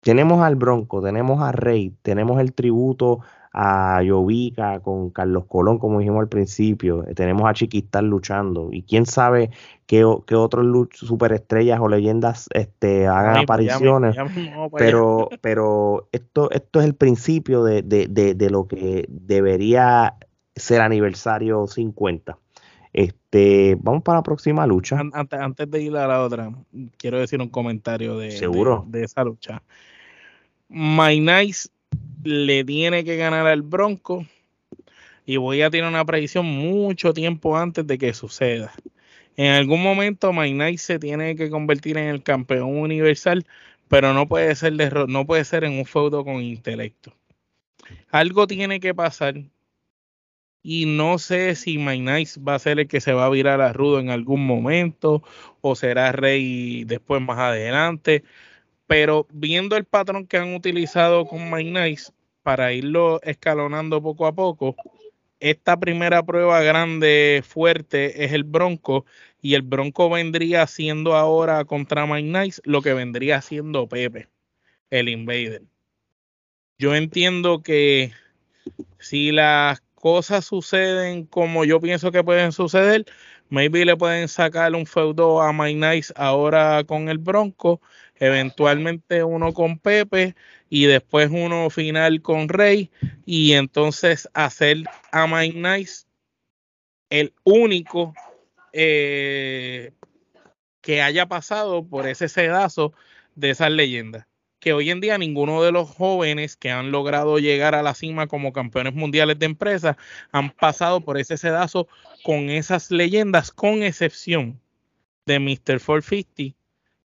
Tenemos al Bronco, tenemos a Rey, tenemos el tributo a Jovica con Carlos Colón, como dijimos al principio. Tenemos a Chiquistar luchando. Y quién sabe qué, qué otros superestrellas o leyendas este, hagan apariciones. pero pero esto, esto es el principio de, de, de, lo que debería ser aniversario 50. Este, vamos para la próxima lucha. Antes, antes de ir a la otra, quiero decir un comentario de, ¿Seguro? de, esa lucha. My Nice le tiene que ganar al Bronco y voy a tener una predicción mucho tiempo antes de que suceda. En algún momento Mike se tiene que convertir en el campeón universal, pero no puede ser no puede ser en un feudo con intelecto. Algo tiene que pasar y no sé si Mike va a ser el que se va a virar a Rudo en algún momento o será Rey después más adelante. Pero viendo el patrón que han utilizado con Mike Nice, para irlo escalonando poco a poco. Esta primera prueba grande, fuerte, es el Bronco. Y el Bronco vendría siendo ahora contra Mike Nice lo que vendría siendo Pepe, el Invader. Yo entiendo que si las cosas suceden como yo pienso que pueden suceder, maybe le pueden sacar un feudo a Mike Nice ahora con el Bronco, eventualmente uno con Pepe y después uno final con Rey y entonces hacer a Mike Nice el único eh, que haya pasado por ese sedazo de esas leyendas. Que hoy en día ninguno de los jóvenes que han logrado llegar a la cima como campeones mundiales de empresas han pasado por ese sedazo con esas leyendas, con excepción de Mr. 450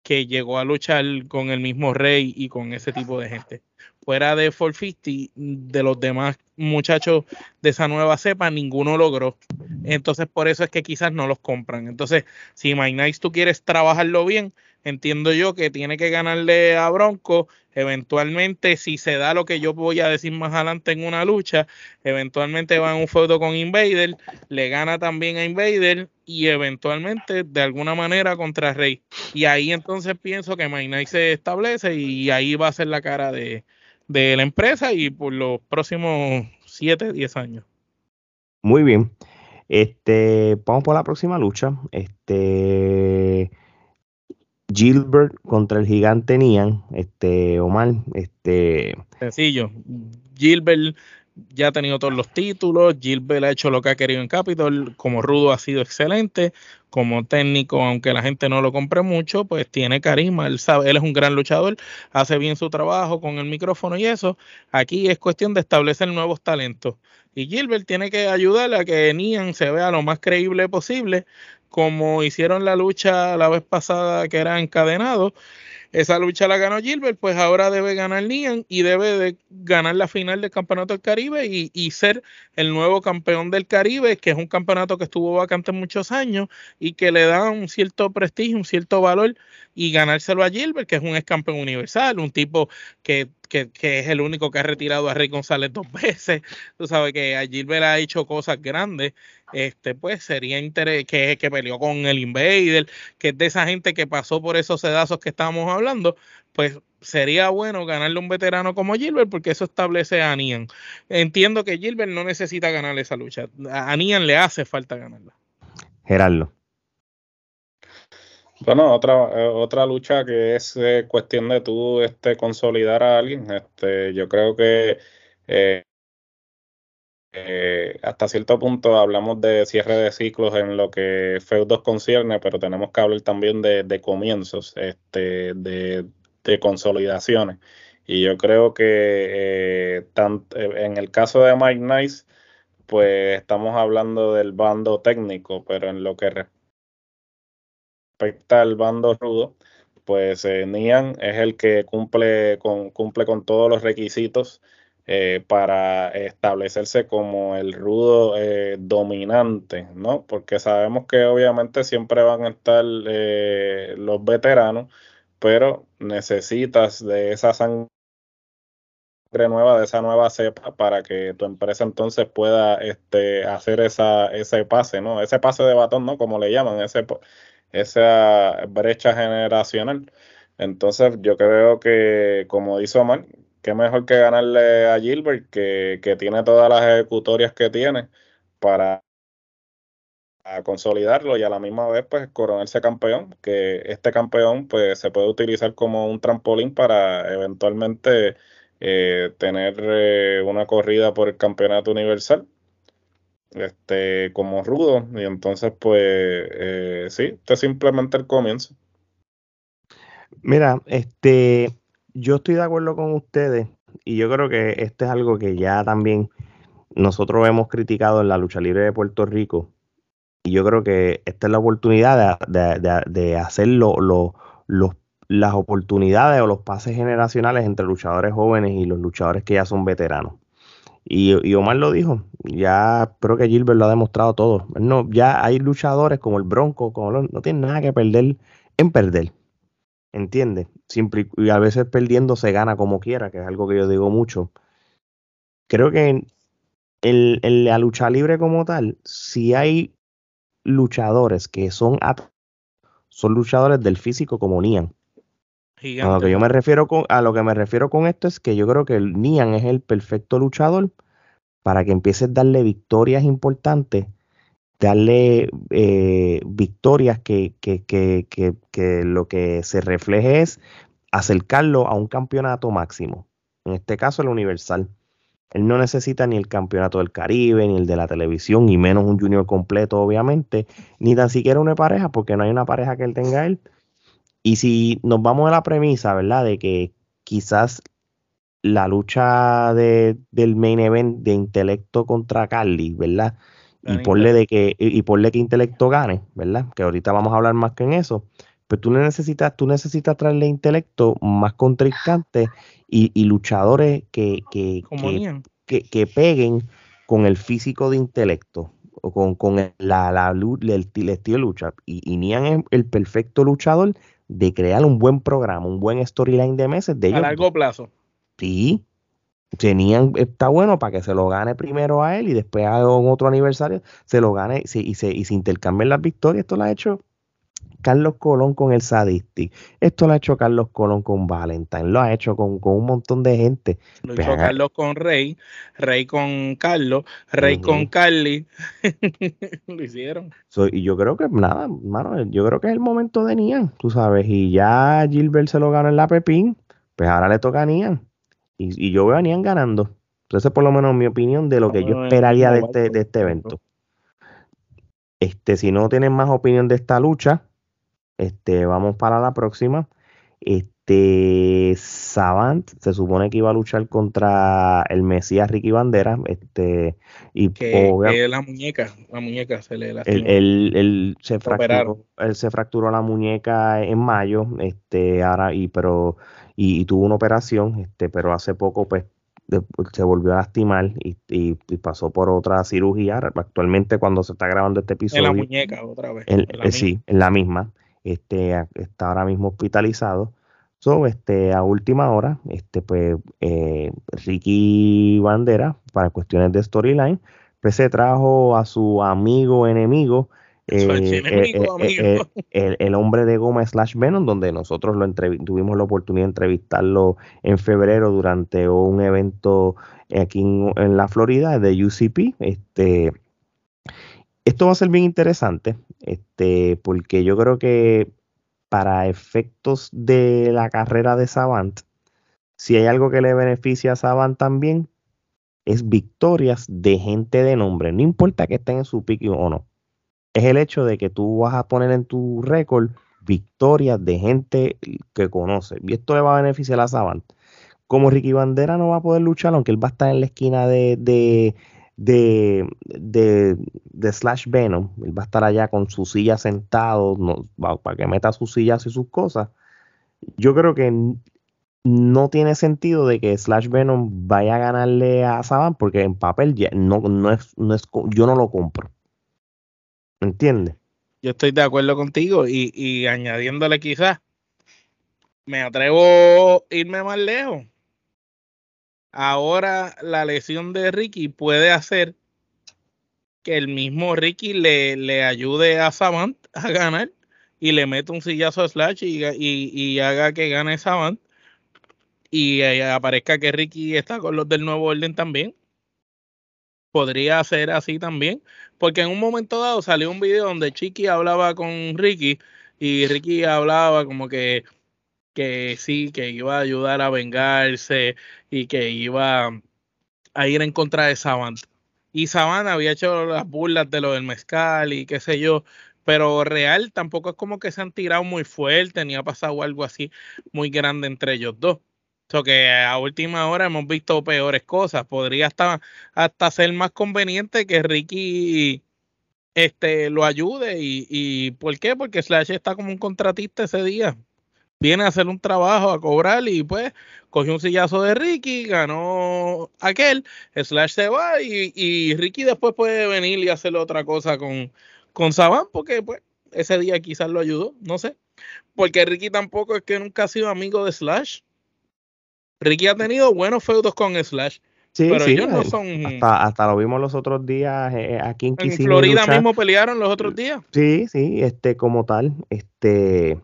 que llegó a luchar con el mismo Rey y con ese tipo de gente. Fuera de 450, de los demás muchachos de esa nueva cepa, ninguno logró. Entonces, por eso es que quizás no los compran. Entonces, si My Nice tú quieres trabajarlo bien, entiendo yo que tiene que ganarle a Bronco. Eventualmente, si se da lo que yo voy a decir más adelante en una lucha, eventualmente va en un feudo con Invader, le gana también a Invader y eventualmente de alguna manera contra Rey. Y ahí entonces pienso que Nice se establece y ahí va a ser la cara de, de la empresa y por los próximos 7, 10 años. Muy bien. Este, vamos por la próxima lucha. Este, Gilbert contra el gigante Nian. Este, Omar, este. Sencillo. Gilbert ya ha tenido todos los títulos, Gilbert ha hecho lo que ha querido en Capitol, como rudo ha sido excelente, como técnico, aunque la gente no lo compre mucho, pues tiene carisma, él sabe, él es un gran luchador, hace bien su trabajo con el micrófono y eso. Aquí es cuestión de establecer nuevos talentos. Y Gilbert tiene que ayudarle a que Nian se vea lo más creíble posible, como hicieron la lucha la vez pasada que era encadenado esa lucha la ganó Gilbert, pues ahora debe ganar Nian y debe de ganar la final del Campeonato del Caribe y, ser el nuevo campeón del Caribe, que es un campeonato que estuvo vacante muchos años y que le da un cierto prestigio, un cierto valor y ganárselo a Gilbert, que es un ex campeón universal, un tipo que, que, es el único que ha retirado a Rey González dos veces. Tú sabes que a Gilbert ha hecho cosas grandes este pues sería interés que, que peleó con el Invader, que es de esa gente que pasó por esos sedazos que estábamos hablando, pues sería bueno ganarle a un veterano como Gilbert porque eso establece a Nian. Entiendo que Gilbert no necesita ganar esa lucha, a Nian le hace falta ganarla. Gerardo. Bueno, otra, eh, otra lucha que es eh, cuestión de tú este, consolidar a alguien. Este, yo creo que eh, hasta cierto punto hablamos de cierre de ciclos en lo que Feudos concierne, pero tenemos que hablar también de, comienzos, este, de, consolidaciones. Y yo creo que eh, en el caso de Mike Nice, pues estamos hablando del bando técnico, pero en lo que respecta al bando rudo, pues Nian es el que cumple con, cumple con todos los requisitos eh, para establecerse como el rudo eh, dominante, ¿no? Porque sabemos que obviamente siempre van a estar eh, los veteranos, pero necesitas de esa sangre nueva, de esa nueva cepa, para que tu empresa entonces pueda este, hacer esa, ese pase, ¿no? Ese pase de batón, ¿no? Como le llaman, ese, esa brecha generacional. Entonces yo creo que, como dice Omar, qué mejor que ganarle a Gilbert, que, tiene todas las ejecutorias que tiene para consolidarlo y a la misma vez pues coronarse campeón, que este campeón pues se puede utilizar como un trampolín para eventualmente eh, tener eh, una corrida por el campeonato universal este como rudo y entonces pues eh, sí, este es simplemente el comienzo. Mira, este yo estoy de acuerdo con ustedes y yo creo que este es algo que ya también nosotros hemos criticado en la lucha libre de Puerto Rico. Y yo creo que esta es la oportunidad de, hacer las oportunidades o los pases generacionales entre luchadores jóvenes y los luchadores que ya son veteranos. Y, Omar lo dijo, ya creo que Gilbert lo ha demostrado todo. No, ya hay luchadores como el Bronco, como no tienen nada que perder en perder. ¿entiendes? Siempre y a veces perdiendo se gana como quiera, que es algo que yo digo mucho. Creo que en, en, la lucha libre como tal, si hay luchadores que son son luchadores del físico como Nian. A lo que yo me refiero con a lo que me refiero con esto es que yo creo que el Nian es el perfecto luchador para que empieces a darle victorias importantes darle eh, victorias que, que, que, que, lo que se refleje es acercarlo a un campeonato máximo. En este caso, el Universal. Él no necesita ni el campeonato del Caribe, ni el de la televisión, ni menos un junior completo, obviamente, ni tan siquiera una pareja, porque no hay una pareja que él tenga él. Y si nos vamos a la premisa, ¿verdad? De que quizás la lucha de, del main event de intelecto contra Carly, ¿verdad? y ponle de que y, ponle que intelecto gane, ¿verdad? Que ahorita vamos a hablar más que en eso. Pero tú necesitas, tú necesitas traerle intelecto más contrincante y, luchadores que que, que, peguen con el físico de intelecto o con, con el, la, la, el, el, estilo de lucha. Y, y Nian es el perfecto luchador de crear un buen programa, un buen storyline de meses de A largo plazo. Sí, tenían, está bueno para que se lo gane primero a él y después a otro aniversario se lo gane y se, y se, intercambien las victorias. Esto lo ha hecho Carlos Colón con el Sadistic. Esto lo ha hecho Carlos Colón con Valentine. Lo ha hecho con, con un montón de gente. Lo hizo haga- Carlos con Rey, Rey con Carlos, Rey con Carly. lo hicieron. So, y yo creo que nada, mano, yo creo que es el momento de Nian, tú sabes. Y ya Gilbert se lo ganó en la Pepín, pues ahora le toca a Nian. Y, y yo veo a Nian ganando. Entonces, por lo menos mi opinión de lo que yo esperaría de este, de este evento. Este, si no tienen más opinión de esta lucha, este, vamos para la próxima. Este, Savant se supone que iba a luchar contra el Mesías Ricky Bandera. Este, y Que, que la muñeca, la muñeca se le lastimó. él, él- él se fracturó, él se fracturó la muñeca en mayo, este, ahora, y pero, y, y tuvo una operación, este, pero hace poco, pues, de- se volvió a lastimar y, y- y pasó por otra cirugía. Actualmente, cuando se está grabando este en episodio, la muñeca otra vez. en- en la eh, sí, en la misma. Este, está ahora mismo hospitalizado. So, este, a última hora, este, pues, eh, Ricky Bandera, para cuestiones de storyline, pues se trajo a su amigo enemigo, eh, archienemigo, eh, eh, amigo. el, el hombre de goma slash Venom, donde nosotros lo tuvimos la oportunidad de entrevistarlo en febrero durante un evento aquí en, en la Florida de UCP. Este, esto va a ser bien interesante, este, porque yo creo que para efectos de la carrera de Savant, si hay algo que le beneficia a Savant también, es victorias de gente de nombre. No importa que estén en su pick o no. Es el hecho de que tú vas a poner en tu récord victorias de gente que conoce. Y esto le va a beneficiar a Savant. Como Ricky Bandera no va a poder luchar, aunque él va a estar en la esquina de, de, de, de, de Slash Venom, él va a estar allá con su silla sentado no, para que meta sus sillas y sus cosas. Yo creo que no tiene sentido de que Slash Venom vaya a ganarle a Saban porque en papel ya no, no es, no es, yo no lo compro. ¿Me entiendes? Yo estoy de acuerdo contigo y, y añadiéndole quizás, me atrevo a irme más lejos. Ahora la lesión de Ricky puede hacer que el mismo Ricky le, le ayude a Savant a ganar y le mete un sillazo a Slash y, y- y haga que gane Savant y eh, aparezca que Ricky está con los del nuevo orden también. Podría ser así también. Porque en un momento dado salió un video donde Chiqui hablaba con Ricky y Ricky hablaba como que, que sí, que iba a ayudar a vengarse y que iba a ir en contra de Savant. Y Savant había hecho las burlas de lo del mezcal y qué sé yo, pero real tampoco es como que se han tirado muy fuerte ni ha pasado algo así muy grande entre ellos dos. Que a última hora hemos visto peores cosas. Podría hasta, hasta ser más conveniente que Ricky este, lo ayude. Y, y ¿por qué? Porque Slash está como un contratista ese día. Viene a hacer un trabajo, a cobrar y pues cogió un sillazo de Ricky, ganó aquel, Slash se va y, y Ricky después puede venir y hacer otra cosa con, con Saban porque pues ese día quizás lo ayudó, no sé. Porque Ricky tampoco es que nunca ha sido amigo de Slash. Ricky ha tenido buenos feudos con Slash, Sí, pero sí, ellos no eh, son... hasta, hasta lo vimos los otros días eh, aquí en En Florida luchar. mismo pelearon los otros días. Sí, sí, este, como tal, este,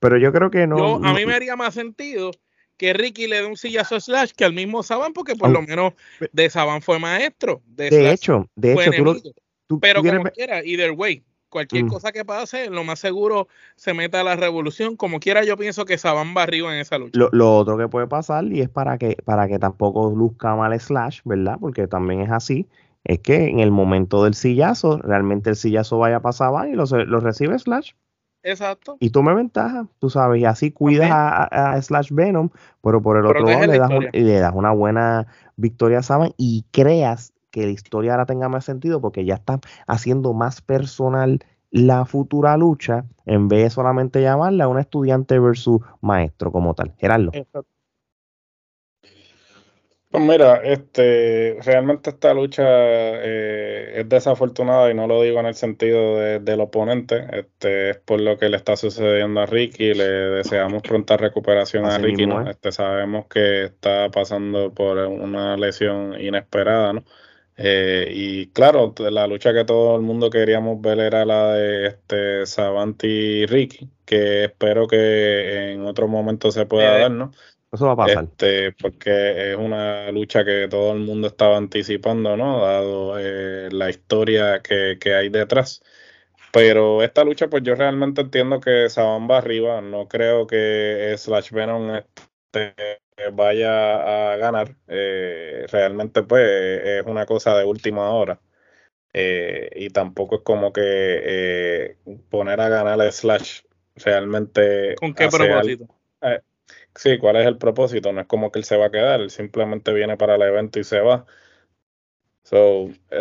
pero yo creo que no. Yo, a mí me haría más sentido que Ricky le dé un sillazo a Slash que al mismo Saban, porque por lo menos de Saban fue maestro. De, hecho, de hecho, tú lo, tú- tú Pero quieres como quiera, either way, cualquier Mm. cosa que pase, lo más seguro se meta a la revolución. Como quiera, yo pienso que Saban va arriba en esa lucha. lo, lo otro que puede pasar, y es para que, para que tampoco luzca mal Slash, ¿verdad? Porque también es así, es que en el momento del sillazo, realmente el sillazo vaya a pasar y lo, lo recibe Slash. Exacto. Y tome ventaja, tú sabes, y así cuidas a, Slash Venom, pero por el otro lado la le das, un- le das una buena victoria a Saban y creas que la historia ahora tenga más sentido porque ya está haciendo más personal la futura lucha en vez de solamente llamarla a un estudiante versus maestro como tal. Gerardo. Exacto. Pues mira, este, realmente esta lucha eh, es desafortunada y no lo digo en el sentido de- del oponente, este, es por lo que le está sucediendo a Ricky, le deseamos pronta recuperación a Ricky, mismo ¿no? es. Este, sabemos que está pasando por una lesión inesperada, ¿no? Eh, y claro, la lucha que todo el mundo queríamos ver era la de este Savanti y Ricky, que espero que en otro momento se pueda dar, ¿no? Eso va a pasar. Este, porque es una lucha que todo el mundo estaba anticipando, ¿no? Dado eh, la historia que, que, hay detrás. Pero esta lucha, pues yo realmente entiendo que Saban va arriba. No creo que Slash Venom este, vaya a ganar. Eh, realmente, pues, es una cosa de última hora. Eh, y tampoco es como que poner a ganar a Slash realmente. ¿Con qué propósito? Sí, ¿cuál es el propósito? No es como que él se va a quedar, él simplemente viene para el evento y se va.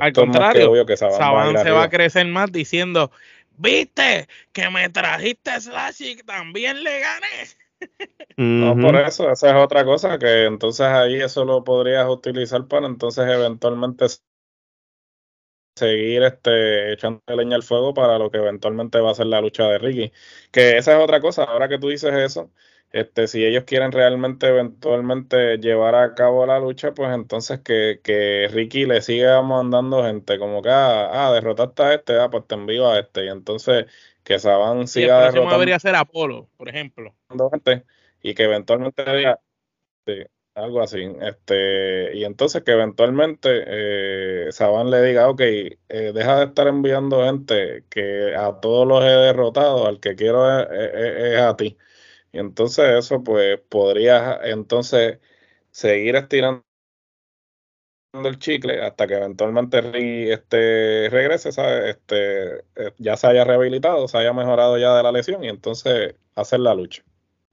Al contrario, que Saban, se va a crecer más diciendo, viste que me trajiste Slash y también le gané. No, por eso, esa es otra cosa, que entonces ahí eso lo podrías utilizar para entonces eventualmente seguir este, echando leña al fuego para lo que eventualmente va a ser la lucha de Ricky. Que esa es otra cosa, ahora que tú dices eso, este, si ellos quieren realmente eventualmente llevar a cabo la lucha, pues entonces que, que Ricky le siga mandando gente, como que, ah, ah, derrotaste a este, ah, pues te envío a este, y entonces que Saban siga y el derrotando. debería ser Apolo, por ejemplo. Gente, y que eventualmente sí, algo así, este, y entonces que eventualmente eh, Saban le diga, ok, eh, deja de estar enviando gente, que a todos los he derrotado, al que quiero es a ti y entonces eso pues podría entonces seguir estirando el chicle hasta que eventualmente este regrese. Este, eh, ya se haya rehabilitado, se haya mejorado ya de la lesión y entonces hacer la lucha.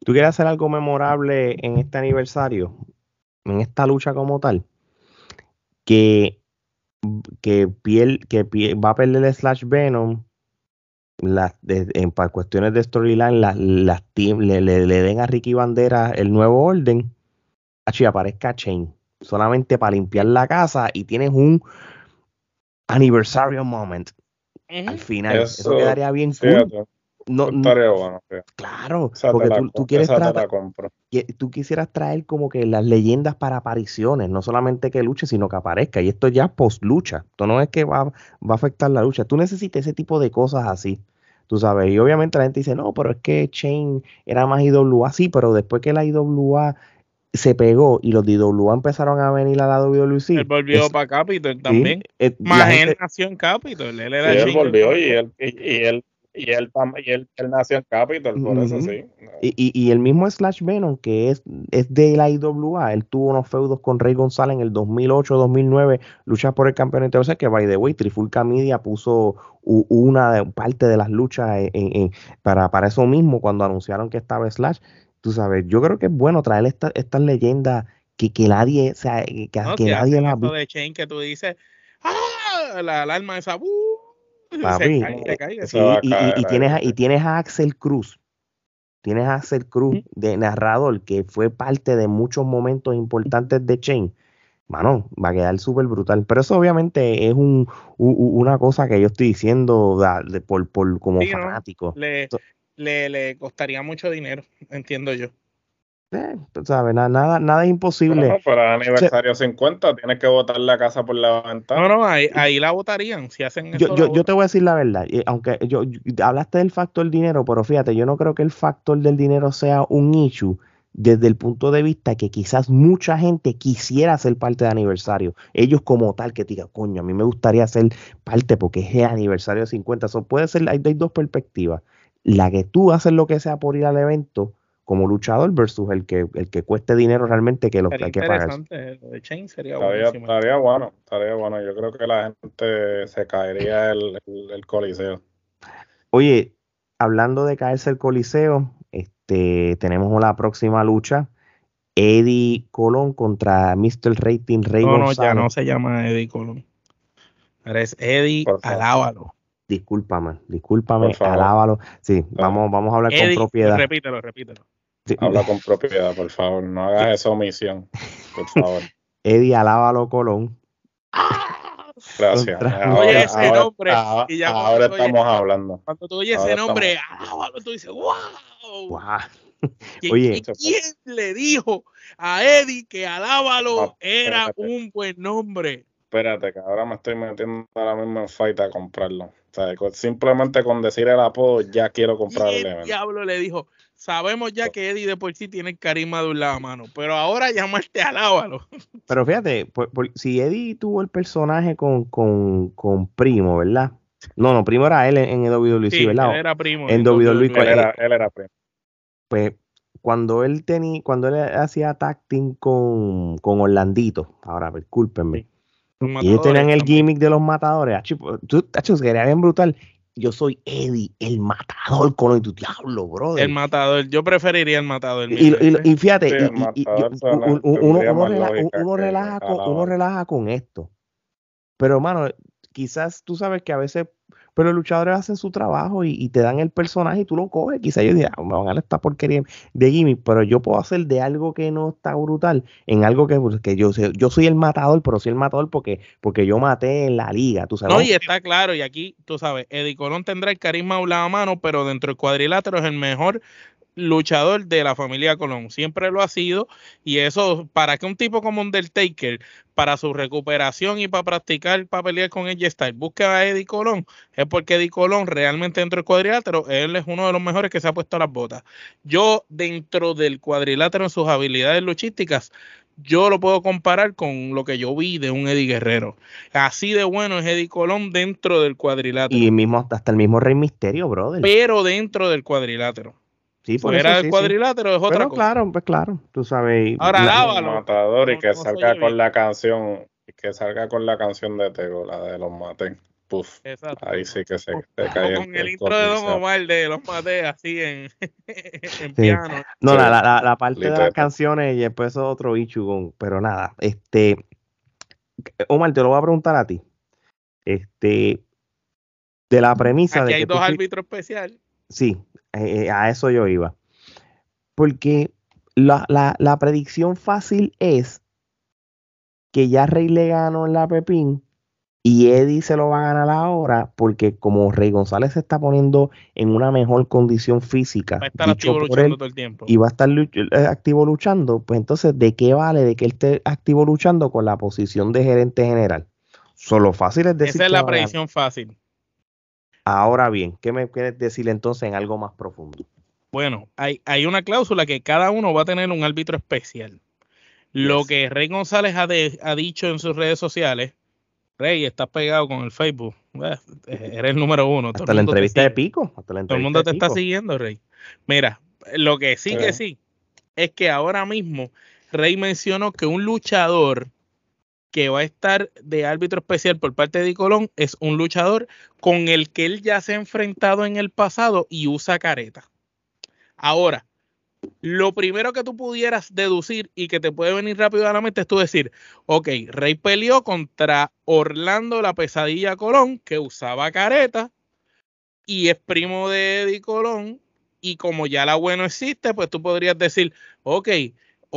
¿Tú quieres hacer algo memorable en este aniversario? En esta lucha como tal. Que, que, piel, que va a perder el Slash Venom las en para cuestiones de storyline las, las le, le, den a Ricky Bandera el nuevo orden y aparezca Chain solamente para limpiar la casa y tienes un anniversary moment. Al final eso, quedaría bien cool no, claro porque tú, quieres tratar, tú quisieras traer como que las leyendas para apariciones no solamente que luche sino que aparezca y esto ya post lucha esto no es que va, va a afectar la lucha tú necesitas ese tipo de cosas así tú sabes, y obviamente la gente dice, no, pero es que Chain era más IWA, sí, pero después que la IWA se pegó y los de IWA empezaron a venir a la WC. Él volvió para Capitol también. Eh, más él nació en Capitol. Él, era él volvió y él, y, él, y él, y él, nació en Capitol, por eso sí. Y, y, el mismo Slash Venom, que es, es de la IWA, él tuvo unos feudos con Rey González en el 2008-2009, luchas por el campeonato. O sea que, by the way, Trifulca Media puso una parte de las luchas en, para, para eso mismo cuando anunciaron que estaba Slash. Tú sabes, yo creo que es bueno traer estas esta leyendas que, que nadie, o sea, que, que nadie la de Chain que tú dices, ¡ah! La alarma esa, ¡uh! y, tienes a, y tienes a Axel Cruz. Tienes a Axel Cruz de narrador que fue parte de muchos momentos importantes de Chain. Mano, va a quedar súper brutal. Pero eso obviamente es un, una cosa que yo estoy diciendo de, por, por, como fanático. Le, le, le costaría mucho dinero, entiendo yo. Eh, sabes, nada, nada, es imposible. No, para aniversario 50 tienes que botar la casa por la ventana. No, no, ahí, ahí la votarían si hacen eso. Yo, yo, te voy a decir la verdad, aunque yo, hablaste del factor dinero, pero fíjate, yo no creo que el factor del dinero sea un issue desde el punto de vista que quizás mucha gente quisiera ser parte de aniversario. Ellos como tal que digan, coño, a mí me gustaría ser parte porque es el aniversario 50. Eso puede ser, hay, hay dos perspectivas. La que tú haces lo que sea por ir al evento como luchador versus el que el que cueste dinero realmente que lo que hay que pagar. Lo de Chain sería, estaría, bueno, estaría bueno. Yo creo que la gente se caería el, el, coliseo. Oye, hablando de caerse el coliseo, este tenemos la próxima lucha. Eddie Colón contra Mr. Rating Rey No, no, ya no se llama Eddie Colón. Ahora es Eddie Alábalo. Discúlpame, discúlpame, alábalo. Sí, vamos, vamos a hablar con propiedad. Repítelo, repítelo. Habla con propiedad, por favor. No hagas esa omisión, por favor. Eddie Alábalo Colón. Gracias. oye ese nombre. y ya ahora estamos hablando. Cuando tú oyes ese nombre, Alábalo, tú dices, wow. wow. Oye, ¿quién le dijo a Eddie que Alábalo era un buen nombre? Espérate, que ahora me estoy metiendo ahora mismo en fight a comprarlo. O sea, simplemente con decir el apodo ya quiero comprar el evento. diablo le dijo, sabemos ya que Eddie de por sí tiene el carisma de un lado a mano, pero ahora llamarte alábalo. Pero fíjate, si Eddie tuvo el personaje con, con, con Primo, ¿verdad? No, no, Primo era él en, en WWE, sí, ¿verdad? Él era Primo. En WWE. Él era, él era Primo. Pues cuando él tenía, cuando él hacía tacting con, con Orlandito, ahora discúlpenme, y ellos tenían el gimmick de los matadores. Tú, tacho, sería bien brutal. Yo soy Eddie, el matador con tu diablo, brother. El matador, yo preferiría el matador. Y, y, fíjate, uno, relaja, con, uno relaja con esto. Pero, hermano, quizás tú sabes que a veces pero los luchadores hacen su trabajo y, te dan el personaje y tú lo coges. Quizá yo diga, ah, me van a dar esta porquería de gimmick, pero yo puedo hacer de algo que no está brutal en algo que, pues, que yo, yo soy el matador, pero soy el matador porque, porque yo maté en la liga, tú sabes. No, y está claro, y aquí, tú sabes, Eddie Colón tendrá el carisma a la mano, pero dentro del cuadrilátero es el mejor luchador de la familia Colón, siempre lo ha sido y eso para que un tipo como Undertaker para su recuperación y para practicar para pelear con ella Styles busque a Eddie Colón es porque Eddie Colón realmente dentro del cuadrilátero él es uno de los mejores que se ha puesto las botas. Yo dentro del cuadrilátero en sus habilidades luchísticas yo lo puedo comparar con lo que yo vi de un Eddie Guerrero. Así de bueno es Eddie Colón dentro del cuadrilátero. Y mismo hasta el mismo Rey Misterio, brother. Pero dentro del cuadrilátero. Sí, por Fuera del cuadrilátero es otra cosa. Claro, pues claro, tú sabes. Ahora lábalo. Matador y que salga con la canción, que salga con la canción de Tego, la de los maten. Puf. Exacto. Ahí sí que se, se cae. Con el, intro de Don Omar de los maté así en, en piano. No, la, la, la, parte de las canciones y después es otro bicho, pero nada, este Omar, te lo voy a preguntar a ti. Este, de la premisa Aquí de hay dos árbitros especiales. Sí, eh, a eso yo iba. Porque la, la, predicción fácil es que ya Rey le ganó en la Pepín y Eddie se lo va a ganar ahora porque como Rey González se está poniendo en una mejor condición física. Va a estar activo luchando todo el tiempo. Y va a estar eh, activo luchando, pues entonces, ¿de qué vale de que él esté activo luchando con la posición de gerente general? Solo fácil es decir. Esa es la predicción fácil. Ahora bien, ¿qué me quieres decir entonces en algo más profundo? Bueno, hay, hay una cláusula que cada uno va a tener un árbitro especial. Lo que Rey González ha, ha, dicho en sus redes sociales, Rey, estás pegado con el Facebook, eh, eres el número uno. Hasta la entrevista de Pico. todo el mundo te está siguiendo, Rey. Mira, lo que sí que sí es que ahora mismo Rey mencionó que un luchador que va a estar de árbitro especial por parte de Colón es un luchador con el que él ya se ha enfrentado en el pasado y usa careta. Ahora, lo primero que tú pudieras deducir y que te puede venir rápido a la mente es tú decir, ok, Rey peleó contra Orlando la pesadilla Colón, que usaba careta y es primo de Eddie Colón, y como ya la bueno existe, pues tú podrías decir, ok,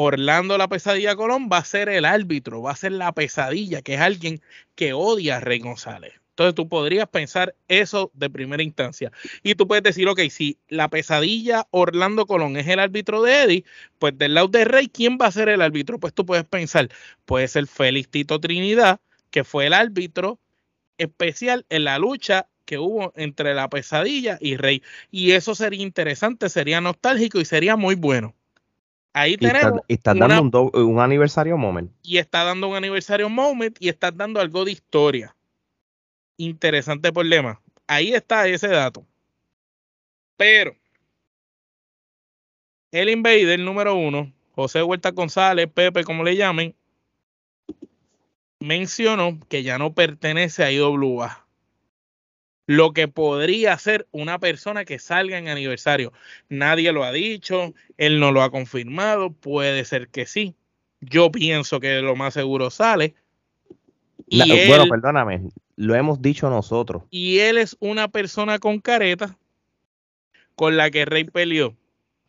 Orlando la pesadilla Colón va a ser el árbitro, va a ser la pesadilla, que es alguien que odia a Rey González. Entonces tú podrías pensar eso de primera instancia. Y tú puedes decir, ok, si la pesadilla Orlando Colón es el árbitro de Eddie, pues del lado de Rey, ¿quién va a ser el árbitro? Pues tú puedes pensar, puede ser Félix Tito Trinidad, que fue el árbitro especial en la lucha que hubo entre la pesadilla y Rey. Y eso sería interesante, sería nostálgico y sería muy bueno. Ahí tenemos. Y está, dando un, aniversario moment. Y está dando un aniversario moment y está dando algo de historia. Interesante problema. Ahí está ese dato. Pero el Invader número uno, José Huerta González, Pepe, como le llamen, mencionó que ya no pertenece a IWA lo que podría ser una persona que salga en aniversario. Nadie lo ha dicho, él no lo ha confirmado, puede ser que sí. Yo pienso que lo más seguro sale. bueno, perdóname, lo hemos dicho nosotros. Y él es una persona con careta con la que Rey peleó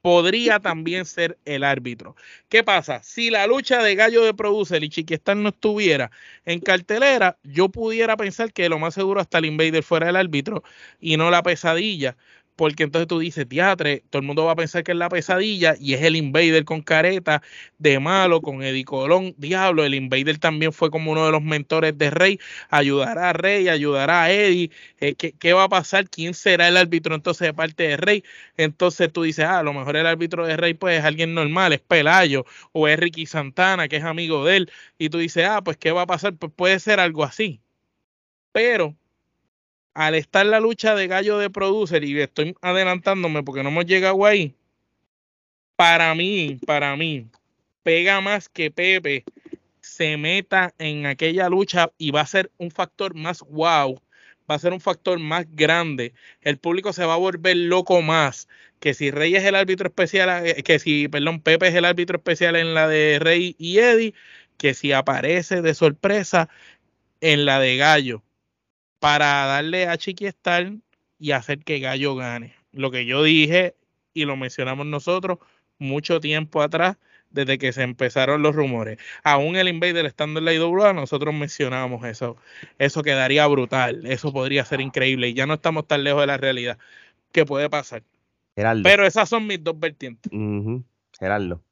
podría también ser el árbitro. ¿Qué pasa? Si la lucha de Gallo de Producer y Chiquistán no estuviera en cartelera, yo pudiera pensar que lo más seguro hasta el Invader fuera el árbitro y no la pesadilla. Porque entonces tú dices, teatre, todo el mundo va a pensar que es la pesadilla y es el Invader con careta de malo, con Eddie Colón, diablo, el Invader también fue como uno de los mentores de Rey, ayudará a Rey, ayudará a Eddie, eh, ¿qué, va a pasar? ¿Quién será el árbitro entonces de parte de Rey? Entonces tú dices, ah, a lo mejor el árbitro de Rey pues es alguien normal, es Pelayo o es Ricky Santana, que es amigo de él, y tú dices, ah, pues ¿qué va a pasar? Pues puede ser algo así. Pero al estar la lucha de gallo de producer, y estoy adelantándome porque no hemos llegado ahí, para mí, para mí, pega más que Pepe se meta en aquella lucha y va a ser un factor más wow, va a ser un factor más grande. El público se va a volver loco más que si Rey es el árbitro especial, eh, que si, perdón, Pepe es el árbitro especial en la de Rey y Eddie, que si aparece de sorpresa en la de Gallo para darle a Chiquistar y hacer que Gallo gane. Lo que yo dije y lo mencionamos nosotros mucho tiempo atrás, desde que se empezaron los rumores. Aún el Invader estando en la IWA, nosotros mencionábamos eso. Eso quedaría brutal, eso podría ser increíble y ya no estamos tan lejos de la realidad. ¿Qué puede pasar? Pero esas son mis dos vertientes. Gerardo.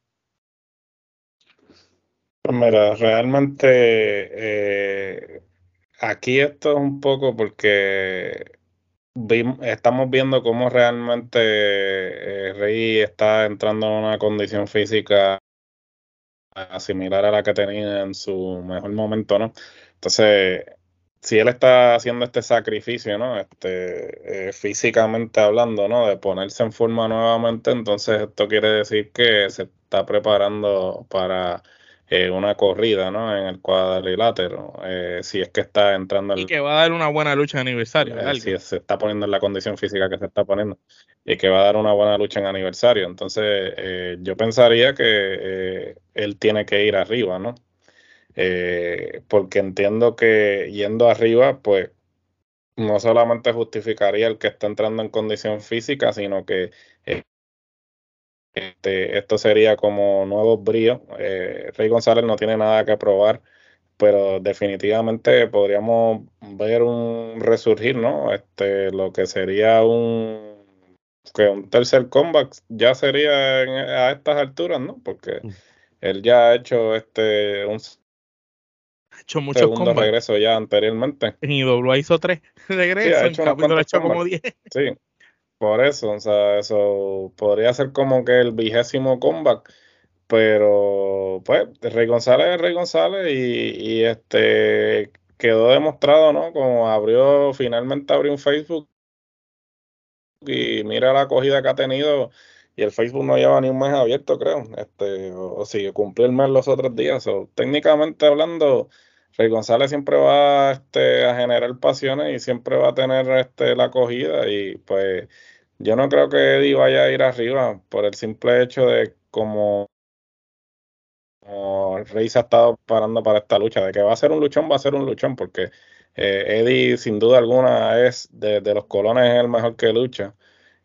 Pues mira, realmente eh, aquí esto es un poco porque estamos viendo cómo realmente eh, Rey está entrando en una condición física similar a la que tenía en su mejor momento, ¿no? Entonces, si él está haciendo este sacrificio, ¿no? Este, eh, físicamente hablando, ¿no? De ponerse en forma nuevamente, entonces esto quiere decir que se está preparando para eh, una corrida ¿no? en el cuadrilátero, eh, si es que está entrando. Y que va a dar una buena lucha de aniversario. Eh, si se está poniendo en la condición física que se está poniendo y que va a dar una buena lucha en aniversario. Entonces, yo pensaría que él tiene que ir arriba, ¿no? porque entiendo que yendo arriba, pues no solamente justificaría el que está entrando en condición física, sino que este, esto sería como nuevos bríos. Eh, Rey González no tiene nada que probar, pero definitivamente podríamos ver un resurgir, ¿no? Este, lo que sería un que un tercer comeback ya sería a estas alturas, ¿no? Porque mm. él ya ha hecho este un ha hecho muchos segundo regreso ya anteriormente. Y W hizo tres regresos, sí, ha hecho como diez. Sí, por eso, o sea, eso podría ser como que el vigésimo comeback, pero pues Rey González es Rey González y, este quedó demostrado, ¿no? Como abrió, finalmente abrió un Facebook y mira la acogida que ha tenido y el Facebook no lleva ni un mes abierto, creo, este, o, si cumplió el mes los otros días, o técnicamente hablando, Rey González siempre va este, a generar pasiones y siempre va a tener este, la acogida y pues yo no creo que Eddie vaya a ir arriba por el simple hecho de como, Rey se ha estado parando para esta lucha, de que va a ser un luchón, va a ser un luchón, porque eh, Eddie sin duda alguna es de, los colones el mejor que lucha.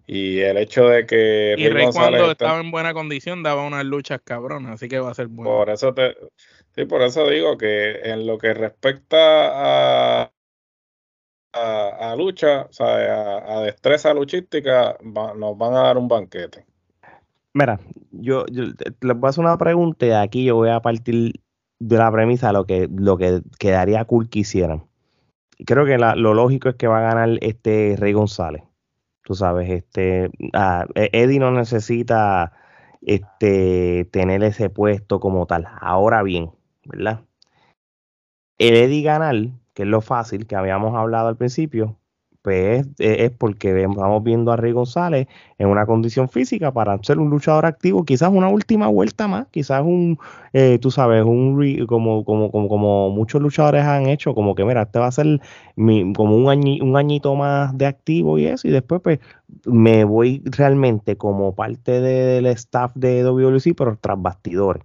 Y el hecho de que... Y Rey cuando estaba en buena condición daba unas luchas cabronas, así que va a ser bueno. Por eso te, sí, por eso digo que en lo que respecta a, a, lucha, o sea, a, destreza luchística, nos van a dar un banquete. Mira, yo, les voy a hacer una pregunta y aquí yo voy a partir de la premisa lo que, lo que quedaría cool que hicieran. Creo que lo lógico es que va a ganar este Rey González. Tú sabes, este ah, Eddie no necesita este tener ese puesto como tal. Ahora bien, ¿verdad? El Eddie ganar que es lo fácil que habíamos hablado al principio, pues es, porque estamos viendo a Rey González en una condición física para ser un luchador activo, quizás una última vuelta más, quizás un, eh, tú sabes, un como, como, como, como muchos luchadores han hecho, como que mira, este va a ser como un, un añito más de activo y eso, y después pues me voy realmente como parte del staff de WLC, pero tras bastidores.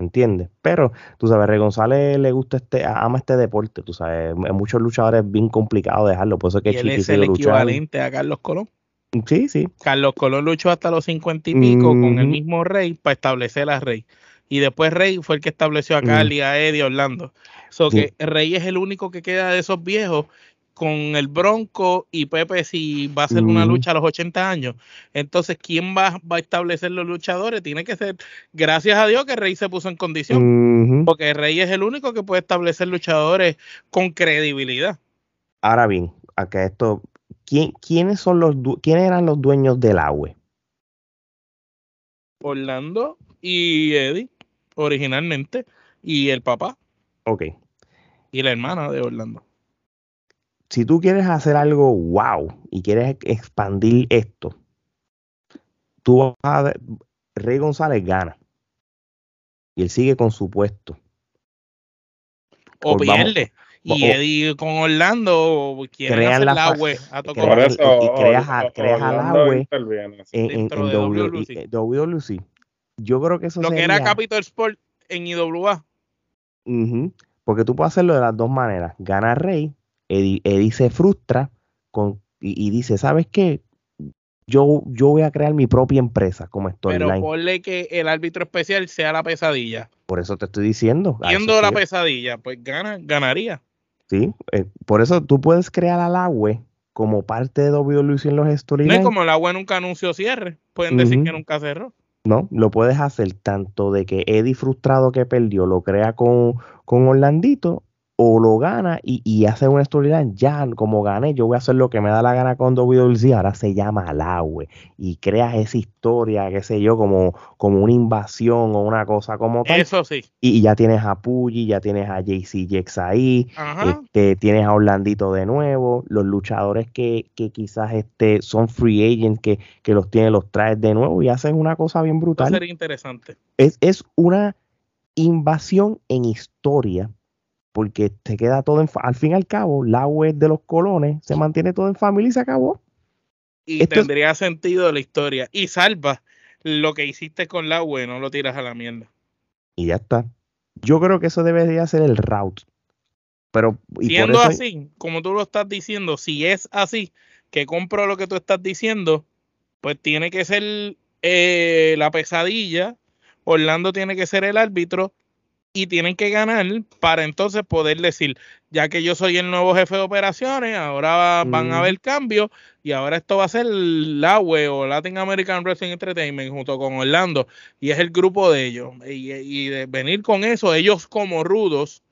¿Entiendes? Pero, tú sabes, Rey González le gusta este, ama este deporte, tú sabes, muchos luchadores es bien complicado dejarlo, por eso que y él es el equivalente a Carlos Colón. Sí, sí. Carlos Colón luchó hasta los cincuenta y pico con el mismo Rey para establecer a Rey. Y después Rey fue el que estableció a Carly, a Eddie, a Orlando. So que Rey es el único que queda de esos viejos con el Bronco y Pepe si va a ser una lucha a los 80 años. Entonces, ¿quién va, va a establecer los luchadores? Tiene que ser, gracias a Dios que Rey se puso en condición, Ujú. porque Rey es el único que puede establecer luchadores con credibilidad. Ahora bien, acá esto, ¿quién, ¿quiénes son los quiénes eran los dueños del agua? Orlando y Eddie, originalmente, y el papá Ok. y la hermana de Orlando. Si tú quieres hacer algo wow y quieres expandir esto, tú vas a Rey González gana. Y él sigue con su puesto. O vamos- pierde. Y o- Eddie con Orlando quieren Crean hacer la la a Por y- eso y creas a- Or- creas agua interviene, sí. En, en- en WLC. WLC. Yo creo que eso lo que era Capital Sport en IWA. Ujú, porque tú puedes hacerlo de las dos maneras. Gana Rey, Eddie, Eddie se frustra con, y, y dice, ¿sabes qué? Yo, yo voy a crear mi propia empresa como Pero storyline. ponle que el árbitro especial sea la pesadilla. Por eso te estoy diciendo. Siendo la pesadilla, pues gana, ganaría. Sí, eh, por eso tú puedes crear al agua como parte de WLC en los No es storylines. como el agua nunca anunció cierre. Pueden decir Ujú. que nunca cerró. No, lo puedes hacer tanto de que Eddie frustrado que perdió lo crea con, con Orlandito o lo gana y, y hace una storyline. Ya, como gané, yo voy a hacer lo que me da la gana con WLC. Ahora se llama Alawe y creas esa historia, qué sé yo, como, como una invasión o una cosa como tal. Eso sí. Y, y ya tienes a Puggy, ya tienes a JC Jex ahí, este, tienes a Orlandito de nuevo, los luchadores que, que quizás este, son free agents, que, que los tienes, los traes de nuevo y hacen una cosa bien Eso brutal. sería interesante. Es, es una invasión en historia, porque te queda todo en, al fin y al cabo, la web de los colones se mantiene todo en familia y se acabó. Y Esto es- tendría sentido la historia. Y salva lo que hiciste con la agua, no lo tiras a la mierda. Y ya está. Yo creo que eso debería ser el route. Pero, y por Siendo eso- así, como tú lo estás diciendo, si es así, que compro lo que tú estás diciendo, pues tiene que ser eh, la pesadilla, Orlando tiene que ser el árbitro y tienen que ganar para entonces poder decir, ya que yo soy el nuevo jefe de operaciones, ahora va- van a haber cambios y ahora esto va a ser la UE o Latin American Wrestling Entertainment junto con Orlando y es el grupo de ellos y, y de venir con eso, ellos como rudos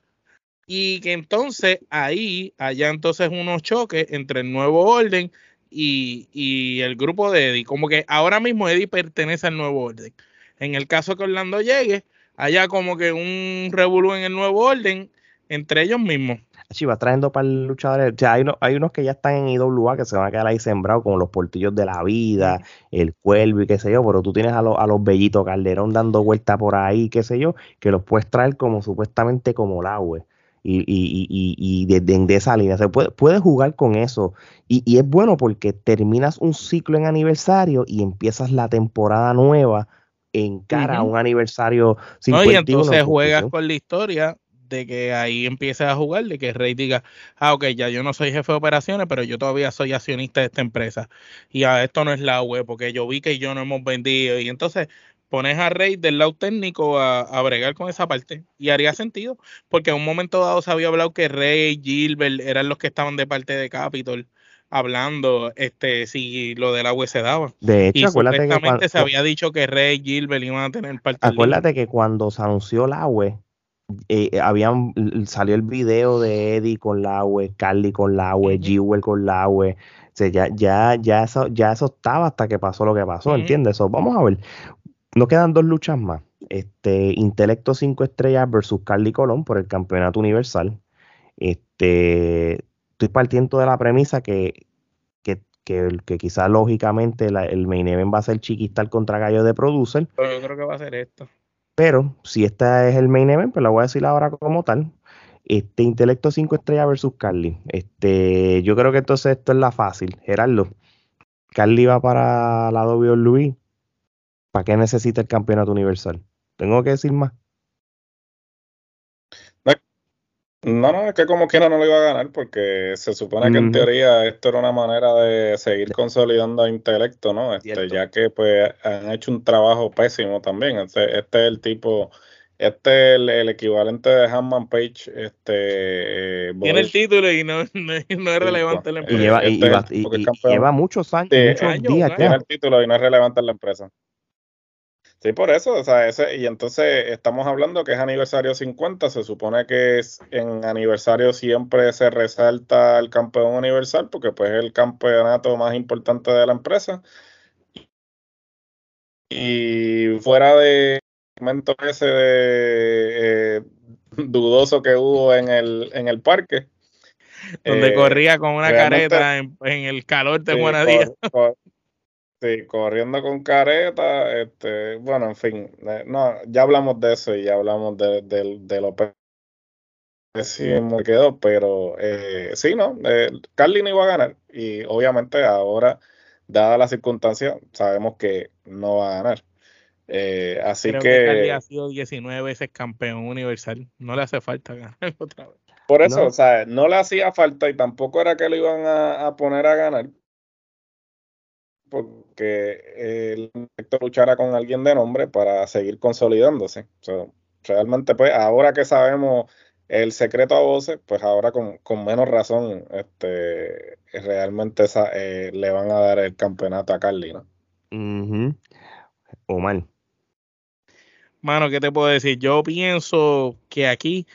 y que entonces ahí haya entonces unos choques entre el nuevo orden y, y el grupo de Eddie. Como que ahora mismo Eddie pertenece al nuevo orden. En el caso que Orlando llegue, haya como que un revolú en el nuevo orden entre ellos mismos. Sí, va trayendo para el luchador. O sea, hay, uno- hay unos que ya están en IWA que se van a quedar ahí sembrados como los portillos de la vida, el cuervo y qué sé yo, pero tú tienes a, los a los bellitos Calderón dando vuelta por ahí, qué sé yo, que los puedes traer como supuestamente como la web. Y, y, y, y, y de, de- de esa línea. Se puede, puedes jugar con eso. Y, y es bueno porque terminas un ciclo en aniversario y empiezas la temporada nueva en cara a Ujú. un aniversario ¿no? 51. Y entonces juegas con la historia de que ahí empieces a jugar, de que Rey diga, ah, ok, ya yo no soy jefe de operaciones, pero yo todavía soy accionista de esta empresa. Y a esto no es la web, porque yo vi que yo no hemos vendido. Y entonces pones a Rey del lado técnico a, a bregar con esa parte. Y haría sentido, porque en un momento dado se había hablado que Rey, Gilbert eran los que estaban de parte de Capitol hablando este si lo del agua se daba. De hecho, Y acuérdate que supuestamente cuan- se había dicho que Rey y Gilbert iban a tener parte Acuérdate que cuando se anunció la web, eh, habían, l- salió el video de Eddie con la Carly con la Ujú. Jewel con la. O sea, ya, ya, ya, eso, ya eso estaba hasta que pasó lo que pasó. ¿entiendes? So, vamos a ver. Nos quedan dos luchas más. Este, Intelecto 5 estrellas versus Carly Colón por el campeonato universal. Este, estoy partiendo de la premisa que, que, que, que quizás lógicamente la- el main event va a ser Chiquistar contra Gallo de Producer. Pero yo creo que va a ser esto. Pero si este es el main event, pues la voy a decir ahora como tal. Este Intelecto 5 estrellas versus Carly. Este, yo creo que entonces esto es la fácil. Gerardo, Carly va para la WWE. ¿Para qué necesita el campeonato universal? Tengo que decir más. No, no, es que como quiera no lo iba a ganar porque se supone que en teoría esto era una manera de seguir consolidando a intelecto, ¿no? Este, Cierto. ya que pues han hecho un trabajo pésimo también. Este, este es el tipo Este es el, equivalente de Hanman Page. Este, eh, Tiene el título y no, no, es relevante en la empresa. Y lleva, este lleva muchos años, muchos días Tiene el título y no es relevante en la empresa. Sí, por eso, o sea, ese, y entonces estamos hablando que es aniversario 50, se supone que es en aniversario siempre se resalta el campeón universal porque pues es el campeonato más importante de la empresa. Y fuera de momento ese de, eh, dudoso que hubo en el, en el parque. Donde eh, corría con una careta en, el calor de buena día. Sí, corriendo con careta, este, bueno, en fin, eh, no, ya hablamos de eso y ya hablamos de, de, lo pésimo que quedó, pero eh, sí, ¿no? Eh, Carly no iba a ganar y obviamente ahora, dada la circunstancia, sabemos que no va a ganar. Eh, así que, que Carly ha sido 19 veces campeón universal, no le hace falta ganar otra vez. Por eso, o sea, no le hacía falta y tampoco era que lo iban a poner a ganar, porque el director luchara con alguien de nombre para seguir consolidándose. realmente, pues, ahora que sabemos el secreto a voces, pues ahora con, menos razón, este, realmente eh, le van a dar el campeonato a Carly, ¿no? O mal. Mano, ¿qué te puedo decir? Yo pienso que aquí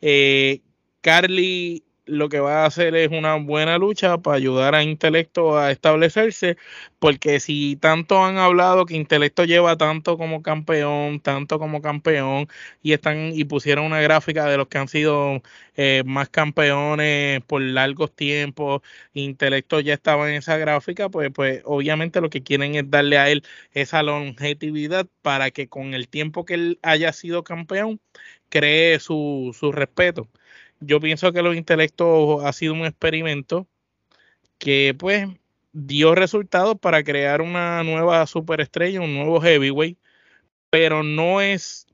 eh, Carly lo que va a hacer es una buena lucha para ayudar a Intelecto a establecerse, porque si tanto han hablado que Intelecto lleva tanto como campeón, tanto como campeón, y están y pusieron una gráfica de los que han sido eh, más campeones por largos tiempos, Intelecto ya estaba en esa gráfica, pues, pues obviamente lo que quieren es darle a él esa longevidad para que con el tiempo que él haya sido campeón, cree su, su respeto yo pienso que los intelectos ha sido un experimento que pues dio resultados para crear una nueva superestrella, un nuevo heavyweight, pero no es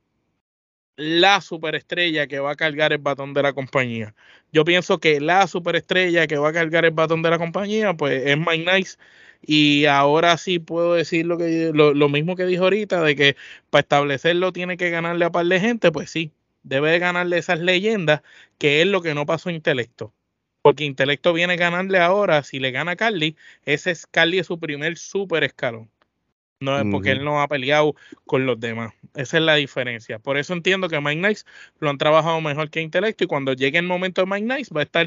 la superestrella que va a cargar el batón de la compañía. Yo pienso que la superestrella que va a cargar el batón de la compañía, pues es Mike Nice. Y ahora sí puedo decir lo, que, lo, lo mismo que dijo ahorita, de que para establecerlo tiene que ganarle a par de gente, pues sí, debe ganarle esas leyendas, que es lo que no pasó Intelecto. Porque Intelecto viene a ganarle ahora, si le gana a Carly, ese es Carly es su primer super escalón. No es porque él no ha peleado con los demás. Esa es la diferencia. Por eso entiendo que Mike Nice lo han trabajado mejor que Intelecto y cuando llegue el momento de Mike Nice va a estar,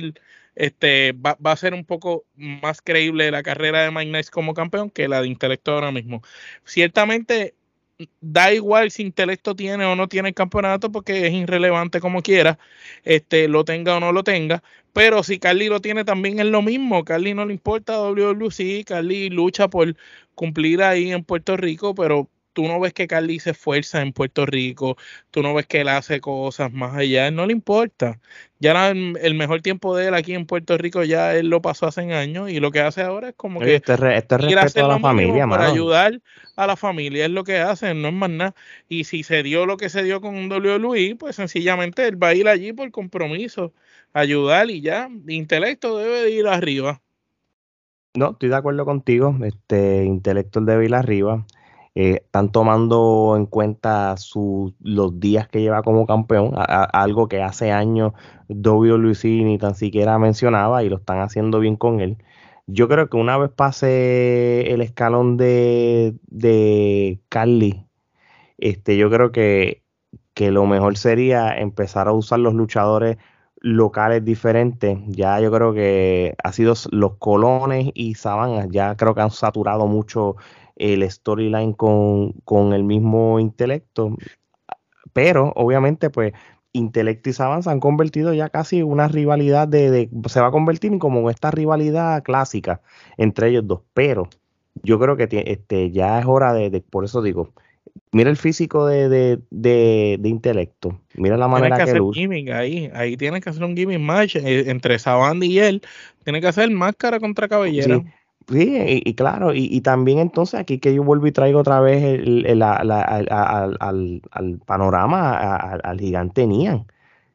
este, va, va, a ser un poco más creíble la carrera de Mike Nice como campeón que la de Intelecto ahora mismo. Ciertamente da igual si intelecto tiene o no tiene el campeonato porque es irrelevante como quiera, este, lo tenga o no lo tenga. Pero si Carly lo tiene también es lo mismo. Carly no le importa WWC, Carly lucha por cumplir ahí en Puerto Rico, pero tú no ves que Carly se esfuerza en Puerto Rico, tú no ves que él hace cosas más allá, no le importa. Ya el mejor tiempo de él aquí en Puerto Rico ya él lo pasó hace años y lo que hace ahora es como que este, este respeto a la familia, para ayudar a la familia es lo que hace, no es más nada. Y si se dio lo que se dio con un WWE, pues sencillamente él va a ir allí por compromiso, ayudar y ya, intelecto debe de ir arriba. No, estoy de acuerdo contigo. Este intelecto debe ir arriba. Eh, están tomando en cuenta los días que lleva como campeón, algo que hace años WWE ni tan siquiera mencionaba y lo están haciendo bien con él. Yo creo que una vez pase el escalón de, de Carly, este, yo creo que, que lo mejor sería empezar a usar los luchadores locales diferentes. Ya yo creo que ha sido los colones y sabanas, ya creo que han saturado mucho el storyline con, con el mismo intelecto. Pero obviamente, pues, intelecto y Saban se han convertido ya casi una rivalidad de, se va a convertir como esta rivalidad clásica entre ellos dos. Pero yo creo que este, ya es hora de, por eso digo, mira el físico de, de, de, intelecto, mira la manera que, hacer Gimmick ahí, ahí tienen que hacer un gimmick match eh, entre Saban y él, tiene que hacer máscara contra cabellera. Sí, y, claro, y, también entonces aquí que yo vuelvo y traigo otra vez el, al, al, panorama, al, gigante Nian.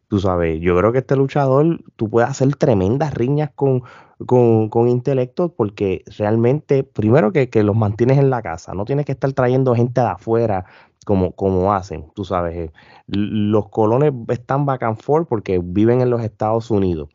Tú sabes, yo creo que este luchador, tú puedes hacer tremendas riñas con, con, con intelecto porque realmente, primero que, que, los mantienes en la casa, no tienes que estar trayendo gente de afuera como, como hacen, tú sabes. Los colones están back and forth porque viven en los Estados Unidos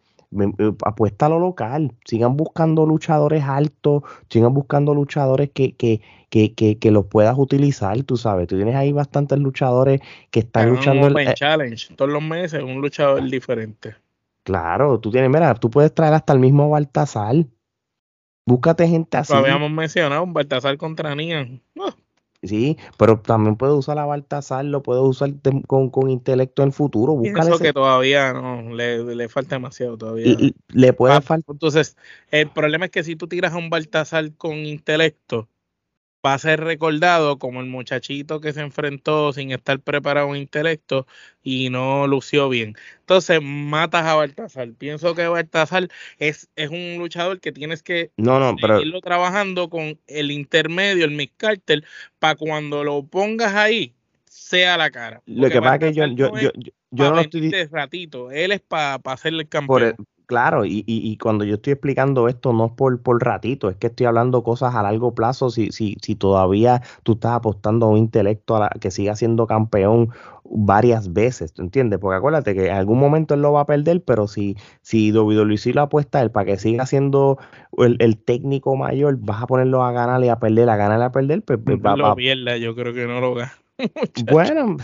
apuesta a lo local, sigan buscando luchadores altos, sigan buscando luchadores que, que, que, que, que los puedas utilizar, tú sabes, tú tienes ahí bastantes luchadores que están luchando. Un el, challenge, todos los meses un luchador diferente. Claro, tú tienes, mira, tú puedes traer hasta el mismo Baltasar. Búscate gente así. Lo habíamos mencionado, un Baltasar contra Nian. Sí, pero también puedes usar a Baltasar, lo puedes usar con, con intelecto en el futuro. Pienso que todavía no, le, le, falta demasiado todavía. le puede ah, faltar. Entonces, el problema es que si tú tiras a un Baltasar con intelecto, va a ser recordado como el muchachito que se enfrentó sin estar preparado en intelecto y no lució bien. Entonces matas a Baltasar. Pienso que Baltasar es, es un luchador que tienes que no, no, pero... irlo trabajando con el intermedio, el Mick Carter, para cuando lo pongas ahí, sea la cara. lo que pasa es que yo, yo, yo, yo, no estoy ratito, él es para pa hacerle el campeón. Claro, y, y, y, cuando yo estoy explicando esto no es por, por ratito, es que estoy hablando cosas a largo plazo. Si, si, si todavía tú estás apostando a un intelecto a que siga siendo campeón varias veces, ¿tú entiendes? Porque acuérdate que en algún momento él lo va a perder, pero si, si WWE lo apuesta a él para que siga siendo el, técnico mayor, vas a ponerlo a ganar y a perder, a ganar y a perder, pues, pues va, lo pierda, yo creo que no lo gana. Bueno,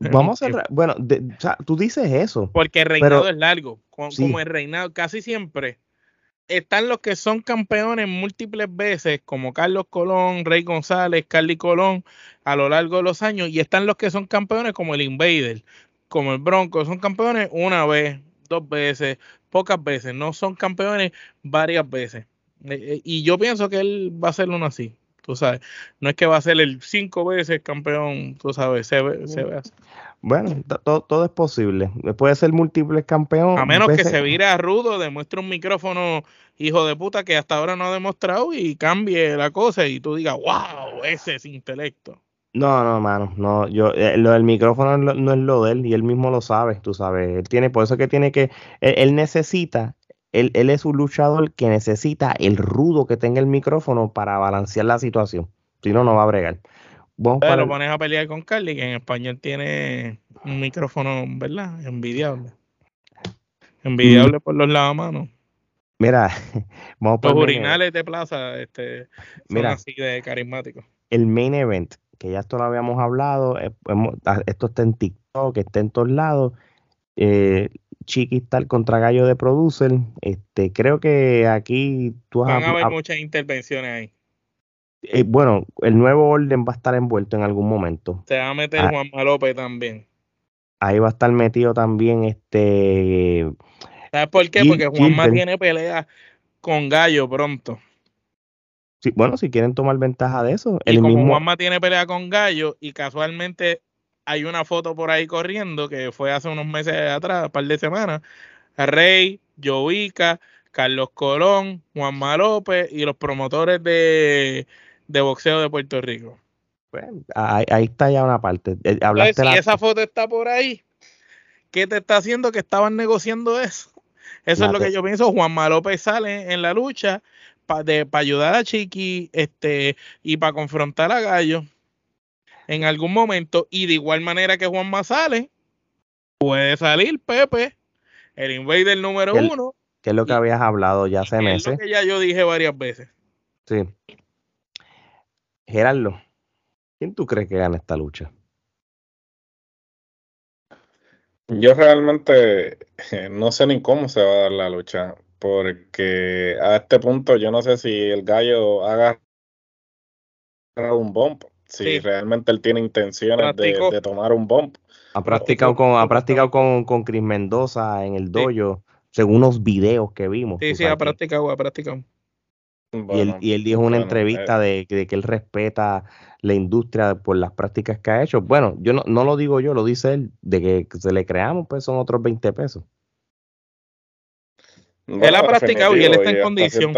vamos a bueno, o sea, tú dices eso. Porque el reinado es largo, como, el reinado casi siempre están los que son campeones múltiples veces, como Carlos Colón, Rey González, Carly Colón, a lo largo de los años, y están los que son campeones como el Invader, como el Bronco, son campeones una vez, dos veces, pocas veces, no son campeones varias veces. Eh, eh, y yo pienso que él va a ser uno así tú sabes. No es que va a ser el cinco veces campeón, tú sabes, se ve, se ve así. Bueno, todo, todo es posible. Puede ser múltiples campeón. A menos que se vire a rudo, demuestre un micrófono hijo de puta que hasta ahora no ha demostrado y cambie la cosa y tú digas, wow, ese es intelecto. No, no, mano, no, yo, eh, lo del micrófono no, es lo de él y él mismo lo sabe, tú sabes, él tiene, por eso que tiene que, él necesita él, es un luchador que necesita el rudo que tenga el micrófono para balancear la situación. Si no, no va a bregar. Pero lo pones a pelear con Carly, que en español tiene un micrófono, ¿verdad? Envidiable. Envidiable mm. por los lavamanos. Mira, vamos Los urinales de plaza este, son así de carismáticos. El main event, que ya esto lo habíamos hablado, eh, esto está en TikTok, está en todos lados. Eh, Chiquistal contra Gallo de Producer. Este, creo que aquí tú Van a haber muchas intervenciones ahí. Eh, bueno, el nuevo orden va a estar envuelto en algún momento. Se va a meter ah. Juan López también. Ahí va a estar metido también este. ¿Sabes por qué? Porque Juanma tiene pelea con Gallo pronto. Sí, bueno, si quieren tomar ventaja de eso. Y el como mismo... Juanma tiene pelea con Gallo y casualmente hay una foto por ahí corriendo que fue hace unos meses atrás, un par de semanas. Rey, Jovica, Carlos Colón, Juanma López y los promotores de, boxeo de Puerto Rico. Bueno, ahí, está ya una parte. Eh, hablaste si esa foto está por ahí, ¿qué te está haciendo que estaban negociando eso? Eso es lo que yo pienso. Juanma López sale en la lucha para ayudar a Chiqui este, y para confrontar a Gallo en algún momento. Y de igual manera que Juan sale, puede salir Pepe, el invader número uno. Que es lo que habías hablado ya hace meses. Es lo que ya yo dije varias veces. Sí. Gerardo, ¿quién tú crees que gana esta lucha? Yo realmente no sé ni cómo se va a dar la lucha, porque a este punto yo no sé si el gallo haga un bombo si realmente él tiene intenciones de, tomar un bomb. Ha practicado con, ha practicado con, con Chris Mendoza en el dojo, según unos videos que vimos. Sí, sí, ha practicado, ha practicado. y, él, y, él, dijo en una entrevista eh. de, que él respeta la industria por las prácticas que ha hecho. Bueno, yo no, no lo digo yo, lo dice él, de que se le creamos, pues son otros 20 pesos. él ha practicado y él está en condición.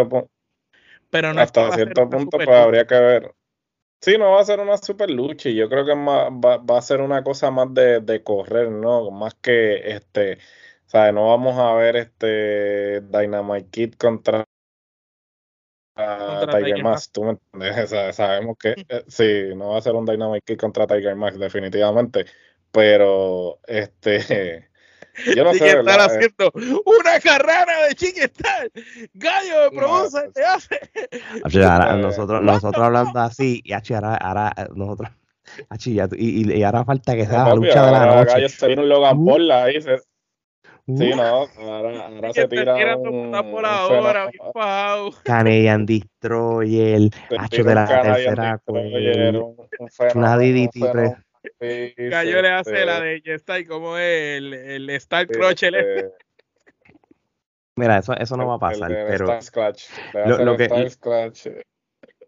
pero no hasta cierto punto pues, habría que ver Sí, no va a ser una super lucha y yo creo que más, va, va, a ser una cosa más de, de, correr, ¿no? Más que este, ¿sabes? No vamos a ver este Dynamite Kid contra, contra Tiger, Max, tú me entiendes, sabemos que eh, sí, no va a ser un Dynamite Kid contra Tiger Max definitivamente, pero este yo no sé, estar haciendo una carrera de Chiquistar. Gallo de Promosa te hace. Ahora, nosotros, nosotros hablando así, y ahora, ahora nosotros. Y, y, ahora falta que sea la lucha de la noche. Gallo se viene un Logan Paul ahí. Se, Sí, no, ahora, ahora se tira un, por ahora. Canadian Destroyer, Hacho de la tercera Una DDT Gallo le hace la de J-Style como el, el Star Crotch. Este, mira, eso, eso no va a pasar, pero lo, lo que,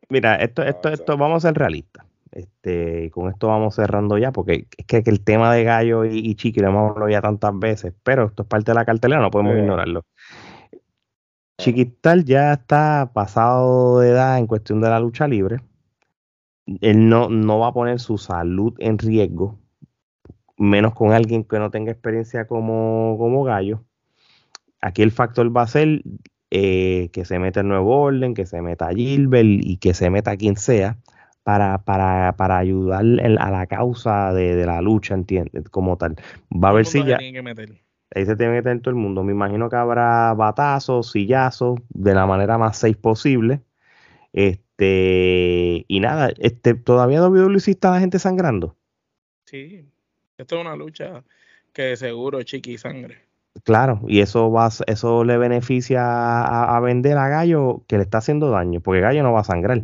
mira, esto, esto, esto, vamos a ser realistas. Este, con esto vamos cerrando ya, porque es que, el tema de Gallo y, Chiqui lo hemos hablado ya tantas veces, pero esto es parte de la cartelera, no podemos ignorarlo. Chiquital ya está pasado de edad en cuestión de la lucha libre él no, no va a poner su salud en riesgo, menos con alguien que no tenga experiencia como, como gallo. Aquí el factor va a ser eh, que se meta el nuevo orden, que se meta Gilbert y que se meta quien sea para, para, para ayudar a la causa de, la lucha, entiende Como tal. Va a ver si ya. Ahí se tiene que meter todo el mundo. Me imagino que habrá batazos, sillazos, de la manera más safe posible. Este, este, y nada, este, todavía WWE está la gente sangrando. Sí, esto es una lucha que seguro chiqui sangre. Claro, y eso va, eso le beneficia a, vender a Gallo que le está haciendo daño, porque Gallo no va a sangrar.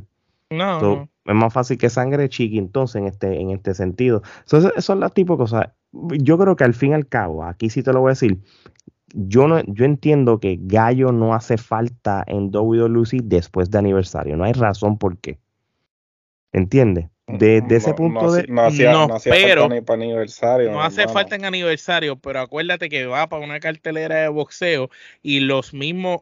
No, Es más fácil que sangre chiqui entonces en este, en este sentido. Entonces, eso son las tipo de cosas. Yo creo que al fin y al cabo, aquí sí te lo voy a decir, yo no, yo entiendo que Gallo no hace falta en WWE después de aniversario. No hay razón por qué. ¿Entiendes? De, ese punto de. No, hacía, pero, falta para aniversario. No hace falta en aniversario, pero acuérdate que va para una cartelera de boxeo y los mismos,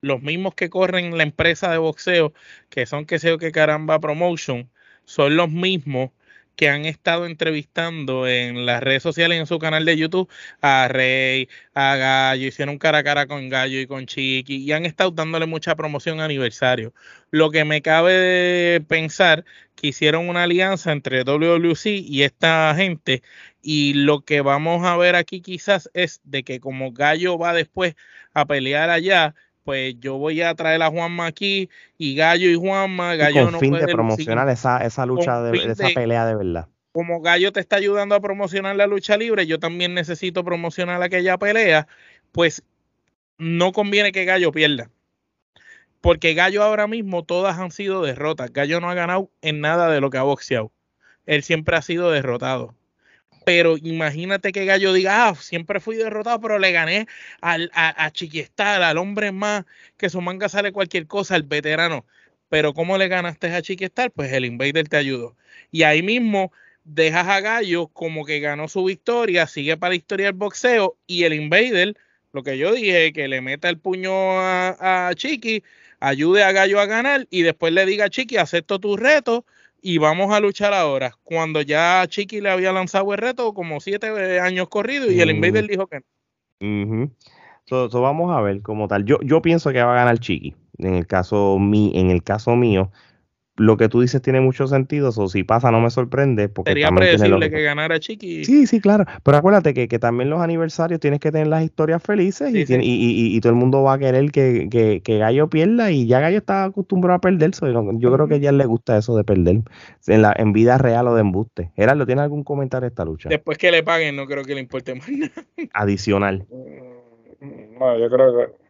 los mismos que corren la empresa de boxeo, que son que sé yo que caramba promotion, son los mismos que han estado entrevistando en las redes sociales, en su canal de YouTube, a Rey, a Gallo, hicieron cara a cara con Gallo y con Chiqui, y han estado dándole mucha promoción a aniversario. Lo que me cabe de pensar que hicieron una alianza entre WWC y esta gente, y lo que vamos a ver aquí quizás es de que como Gallo va después a pelear allá, pues yo voy a traer a Juanma aquí y Gallo y Juanma. Gallo con fin de promocionar esa, esa lucha, de, esa pelea de verdad. Como Gallo te está ayudando a promocionar la lucha libre, yo también necesito promocionar aquella pelea, pues no conviene que Gallo pierda. Porque Gallo ahora mismo todas han sido derrotas. Gallo no ha ganado en nada de lo que ha boxeado. Él siempre ha sido derrotado pero imagínate que Gallo diga, ah, siempre fui derrotado, pero le gané al, a, a al hombre más que su manga sale cualquier cosa, al veterano. Pero ¿cómo le ganaste a Chiquistar? Pues el Invader te ayudó. Y ahí mismo dejas a Gallo como que ganó su victoria, sigue para la historia del boxeo y el Invader, lo que yo dije, que le meta el puño a, a Chiqui, ayude a Gallo a ganar y después le diga a Chiqui, acepto tu reto y vamos a luchar ahora. Cuando ya Chiqui le había lanzado el reto como siete años corridos y el Invader dijo que no. vamos a ver como tal. Yo, yo pienso que va a ganar Chiqui. En el caso, mi, en el caso mío, lo que tú dices tiene mucho sentido, o si pasa no me sorprende. Porque Sería predecible que ganara Chiqui. Sí, sí, claro. Pero acuérdate que, que, también los aniversarios tienes que tener las historias felices y, y, y, todo el mundo va a querer que, que, que, Gallo pierda y ya Gallo está acostumbrado a perder. yo creo que ya le gusta eso de perder en, la, en vida real o de embuste. Gerardo, ¿tiene algún comentario de esta lucha? Después que le paguen, no creo que le importe más nada. Adicional. Bueno, yo creo que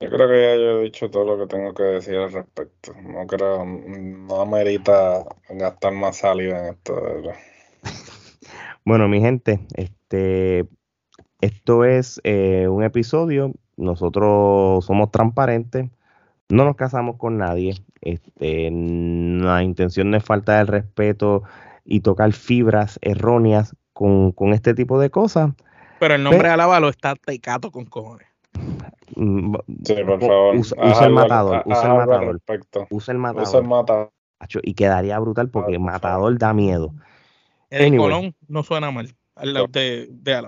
yo creo que ya yo he dicho todo lo que tengo que decir al respecto. No creo, no amerita gastar más saliva en esto. bueno, mi gente, este, esto es eh, un episodio. Nosotros somos transparentes, no nos casamos con nadie. Este, la intención no es falta el respeto y tocar fibras erróneas con, este tipo de cosas. Pero el nombre de Alábalo está tecato con cojones. Mm, sí, por favor. Usa, el matador. Usa el matador. Usa el matador. Usa el matador. y quedaría brutal porque Matador da miedo. El Colón no suena mal al lado de, de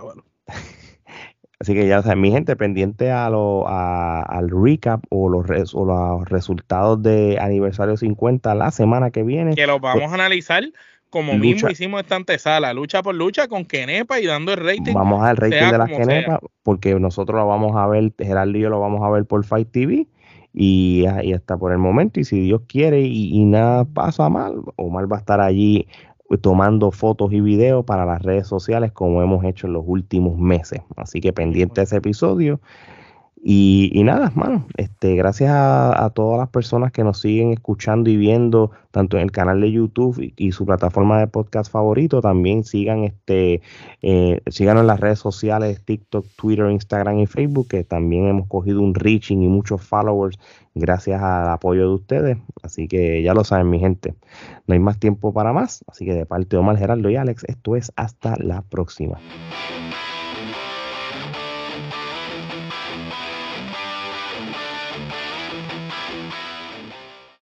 Así que ya saben, mi gente, pendiente a lo, al recap o los, o los resultados de aniversario 50 la semana que viene. Que los vamos a analizar como mismo hicimos esta antesala, lucha por lucha con Kenepa y dando el rating. Vamos al rating de las Kenepa, porque nosotros lo vamos a ver, Gerardo y yo lo vamos a ver por Fight TV. Y ahí está por el momento. Y si Dios quiere y, y nada pasa mal, Omar va a estar allí tomando fotos y videos para las redes sociales como hemos hecho en los últimos meses. Así que pendiente de ese episodio. Y, nada, mano, este, gracias a, todas las personas que nos siguen escuchando y viendo, tanto en el canal de YouTube y, su plataforma de podcast favorito, también sigan este, eh, en las redes sociales, TikTok, Twitter, Instagram y Facebook, que también hemos cogido un reaching y muchos followers gracias al apoyo de ustedes. Así que ya lo saben, mi gente. No hay más tiempo para más. Así que de parte de Omar Geraldo y Alex, esto es hasta la próxima.